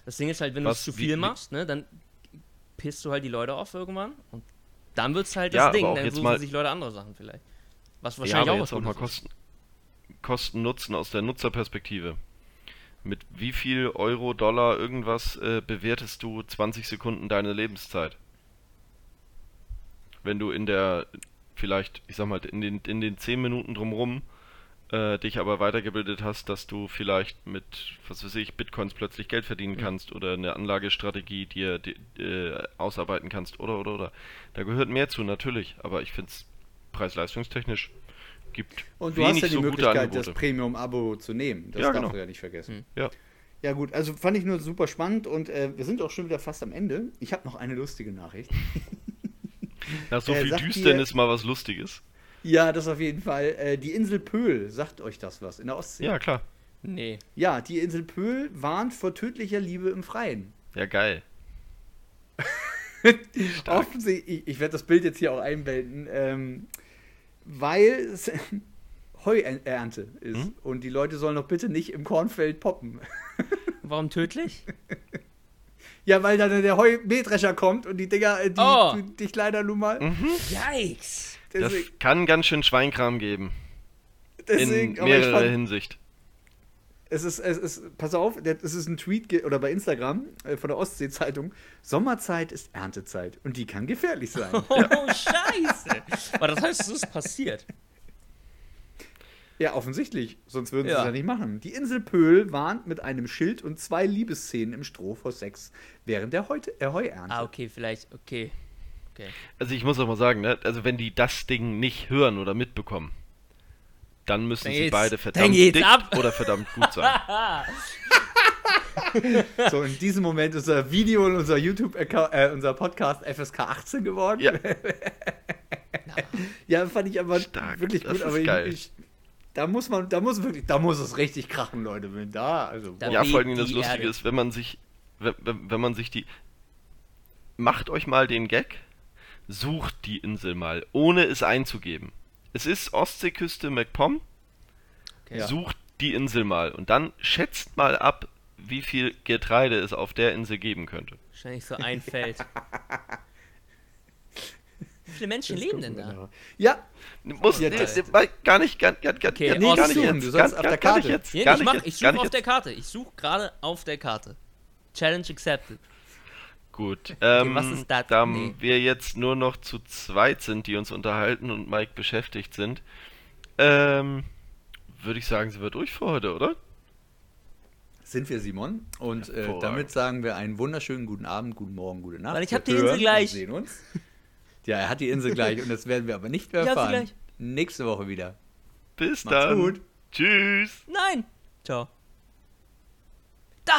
Das Ding ist halt, wenn du es zu viel wie- machst, ne, dann pisst du halt die Leute auf irgendwann. Und dann wird es halt Ja, das Ding. Dann jetzt suchen sich Leute andere Sachen vielleicht. Was Ja, wahrscheinlich aber auch jetzt was auch mal. Kosten, Kosten Nutzen aus der Nutzerperspektive. Mit wie viel Euro, Dollar, irgendwas äh, bewertest du 20 Sekunden deine Lebenszeit? Wenn du in der, vielleicht, ich sag mal, in den, in den 10 Minuten drumrum äh, dich aber weitergebildet hast, dass du vielleicht mit, was weiß ich, Bitcoins plötzlich Geld verdienen kannst oder eine Anlagestrategie dir di- äh, ausarbeiten kannst oder oder oder. Da gehört mehr zu, natürlich, aber ich finde es preis-leistungstechnisch gibt Und du hast ja die so Möglichkeit, das. Premium-Abo zu nehmen. Das Ja, darf genau. du ja nicht vergessen. Ja. Ja gut, also fand ich nur super spannend und äh, wir sind auch schon wieder fast am Ende. Ich habe noch eine lustige Nachricht. Nach so Äh, viel sagt Düsternis mal was Lustiges. Ja, das auf jeden Fall. Äh, die Insel Pöhl, sagt euch das was, in der Ostsee? Ja, klar. Nee. Ja, die Insel Pöhl warnt vor tödlicher Liebe im Freien. Ja, geil. Offensichtlich, ich, ich werde das Bild jetzt hier auch einblenden, ähm, weil es Heuernte ist Hm? und die Leute sollen doch bitte nicht im Kornfeld poppen. Warum tödlich? Ja, weil dann der Heumähdrescher kommt und die Dinger, äh, die, Oh. die dich leider nun mal. Mhm. Yikes. Das Deswegen, kann ganz schön Schweinkram geben. deswegen in mehrerer fand, Hinsicht. Es ist, es ist, pass auf, es ist ein Tweet oder bei Instagram äh, von der Ostsee-Zeitung. Sommerzeit ist Erntezeit und die kann gefährlich sein. Oh, scheiße. Aber das heißt, es ist passiert. Ja, offensichtlich. Sonst würden sie Ja. es ja nicht machen. Die Insel Pöhl warnt mit einem Schild und zwei Liebesszenen im Stroh vor Sex während der, Heut äh, Heuernte. Ah, okay, vielleicht, okay. Okay. Also ich muss auch mal sagen, ne, also wenn die das Ding nicht hören oder mitbekommen, dann müssen Dann sie geht's- beide verdammt dick ab. oder verdammt gut sein. So, in diesem Moment ist unser Video und unser YouTube-Account, äh, unser Podcast FSK 18 geworden. Ja. Ja, fand ich aber Stark, wirklich gut. aber ich. Ich, da muss man, da muss wirklich, da muss es richtig krachen, Leute. Wenn da, also. Da-. Ja, vor allem das Lustige Erde. ist, wenn man sich, wenn wenn man sich die, macht euch mal den Gag, sucht die Insel mal, ohne es einzugeben. Es ist Ostseeküste MacPom, okay. Ja. sucht die Insel mal und dann schätzt mal ab, wie viel Getreide es auf der Insel geben könnte. Wahrscheinlich so ein Feld. Wie viele Menschen Das leben denn da? nach. Ja, Muss Ja, nee, gar nicht, gar, gar, gar, Okay, gar, nee, gar nicht suchen, jetzt. du Gar, sollst auf gar, nicht Karte. jetzt. Nee, gar ich mach, ich suche auf jetzt. der Karte. Ich suche gerade auf der Karte. Challenge accepted. Gut, ähm, was ist das? da Nee. wir jetzt nur noch zu zweit sind, die uns unterhalten und Mike beschäftigt sind, ähm, würde ich sagen, sind wir durch für heute, oder? sind wir Simon. Und äh, damit sagen wir einen wunderschönen guten Abend, guten Morgen, gute Nacht. Weil ich hab Wir die Insel gleich. und sehen uns. Ja, er hat die Insel gleich und das werden wir aber nicht mehr Ich hab sie erfahren. gleich. Nächste Woche wieder. Bis Macht's dann. gut. Tschüss. Nein. Ciao.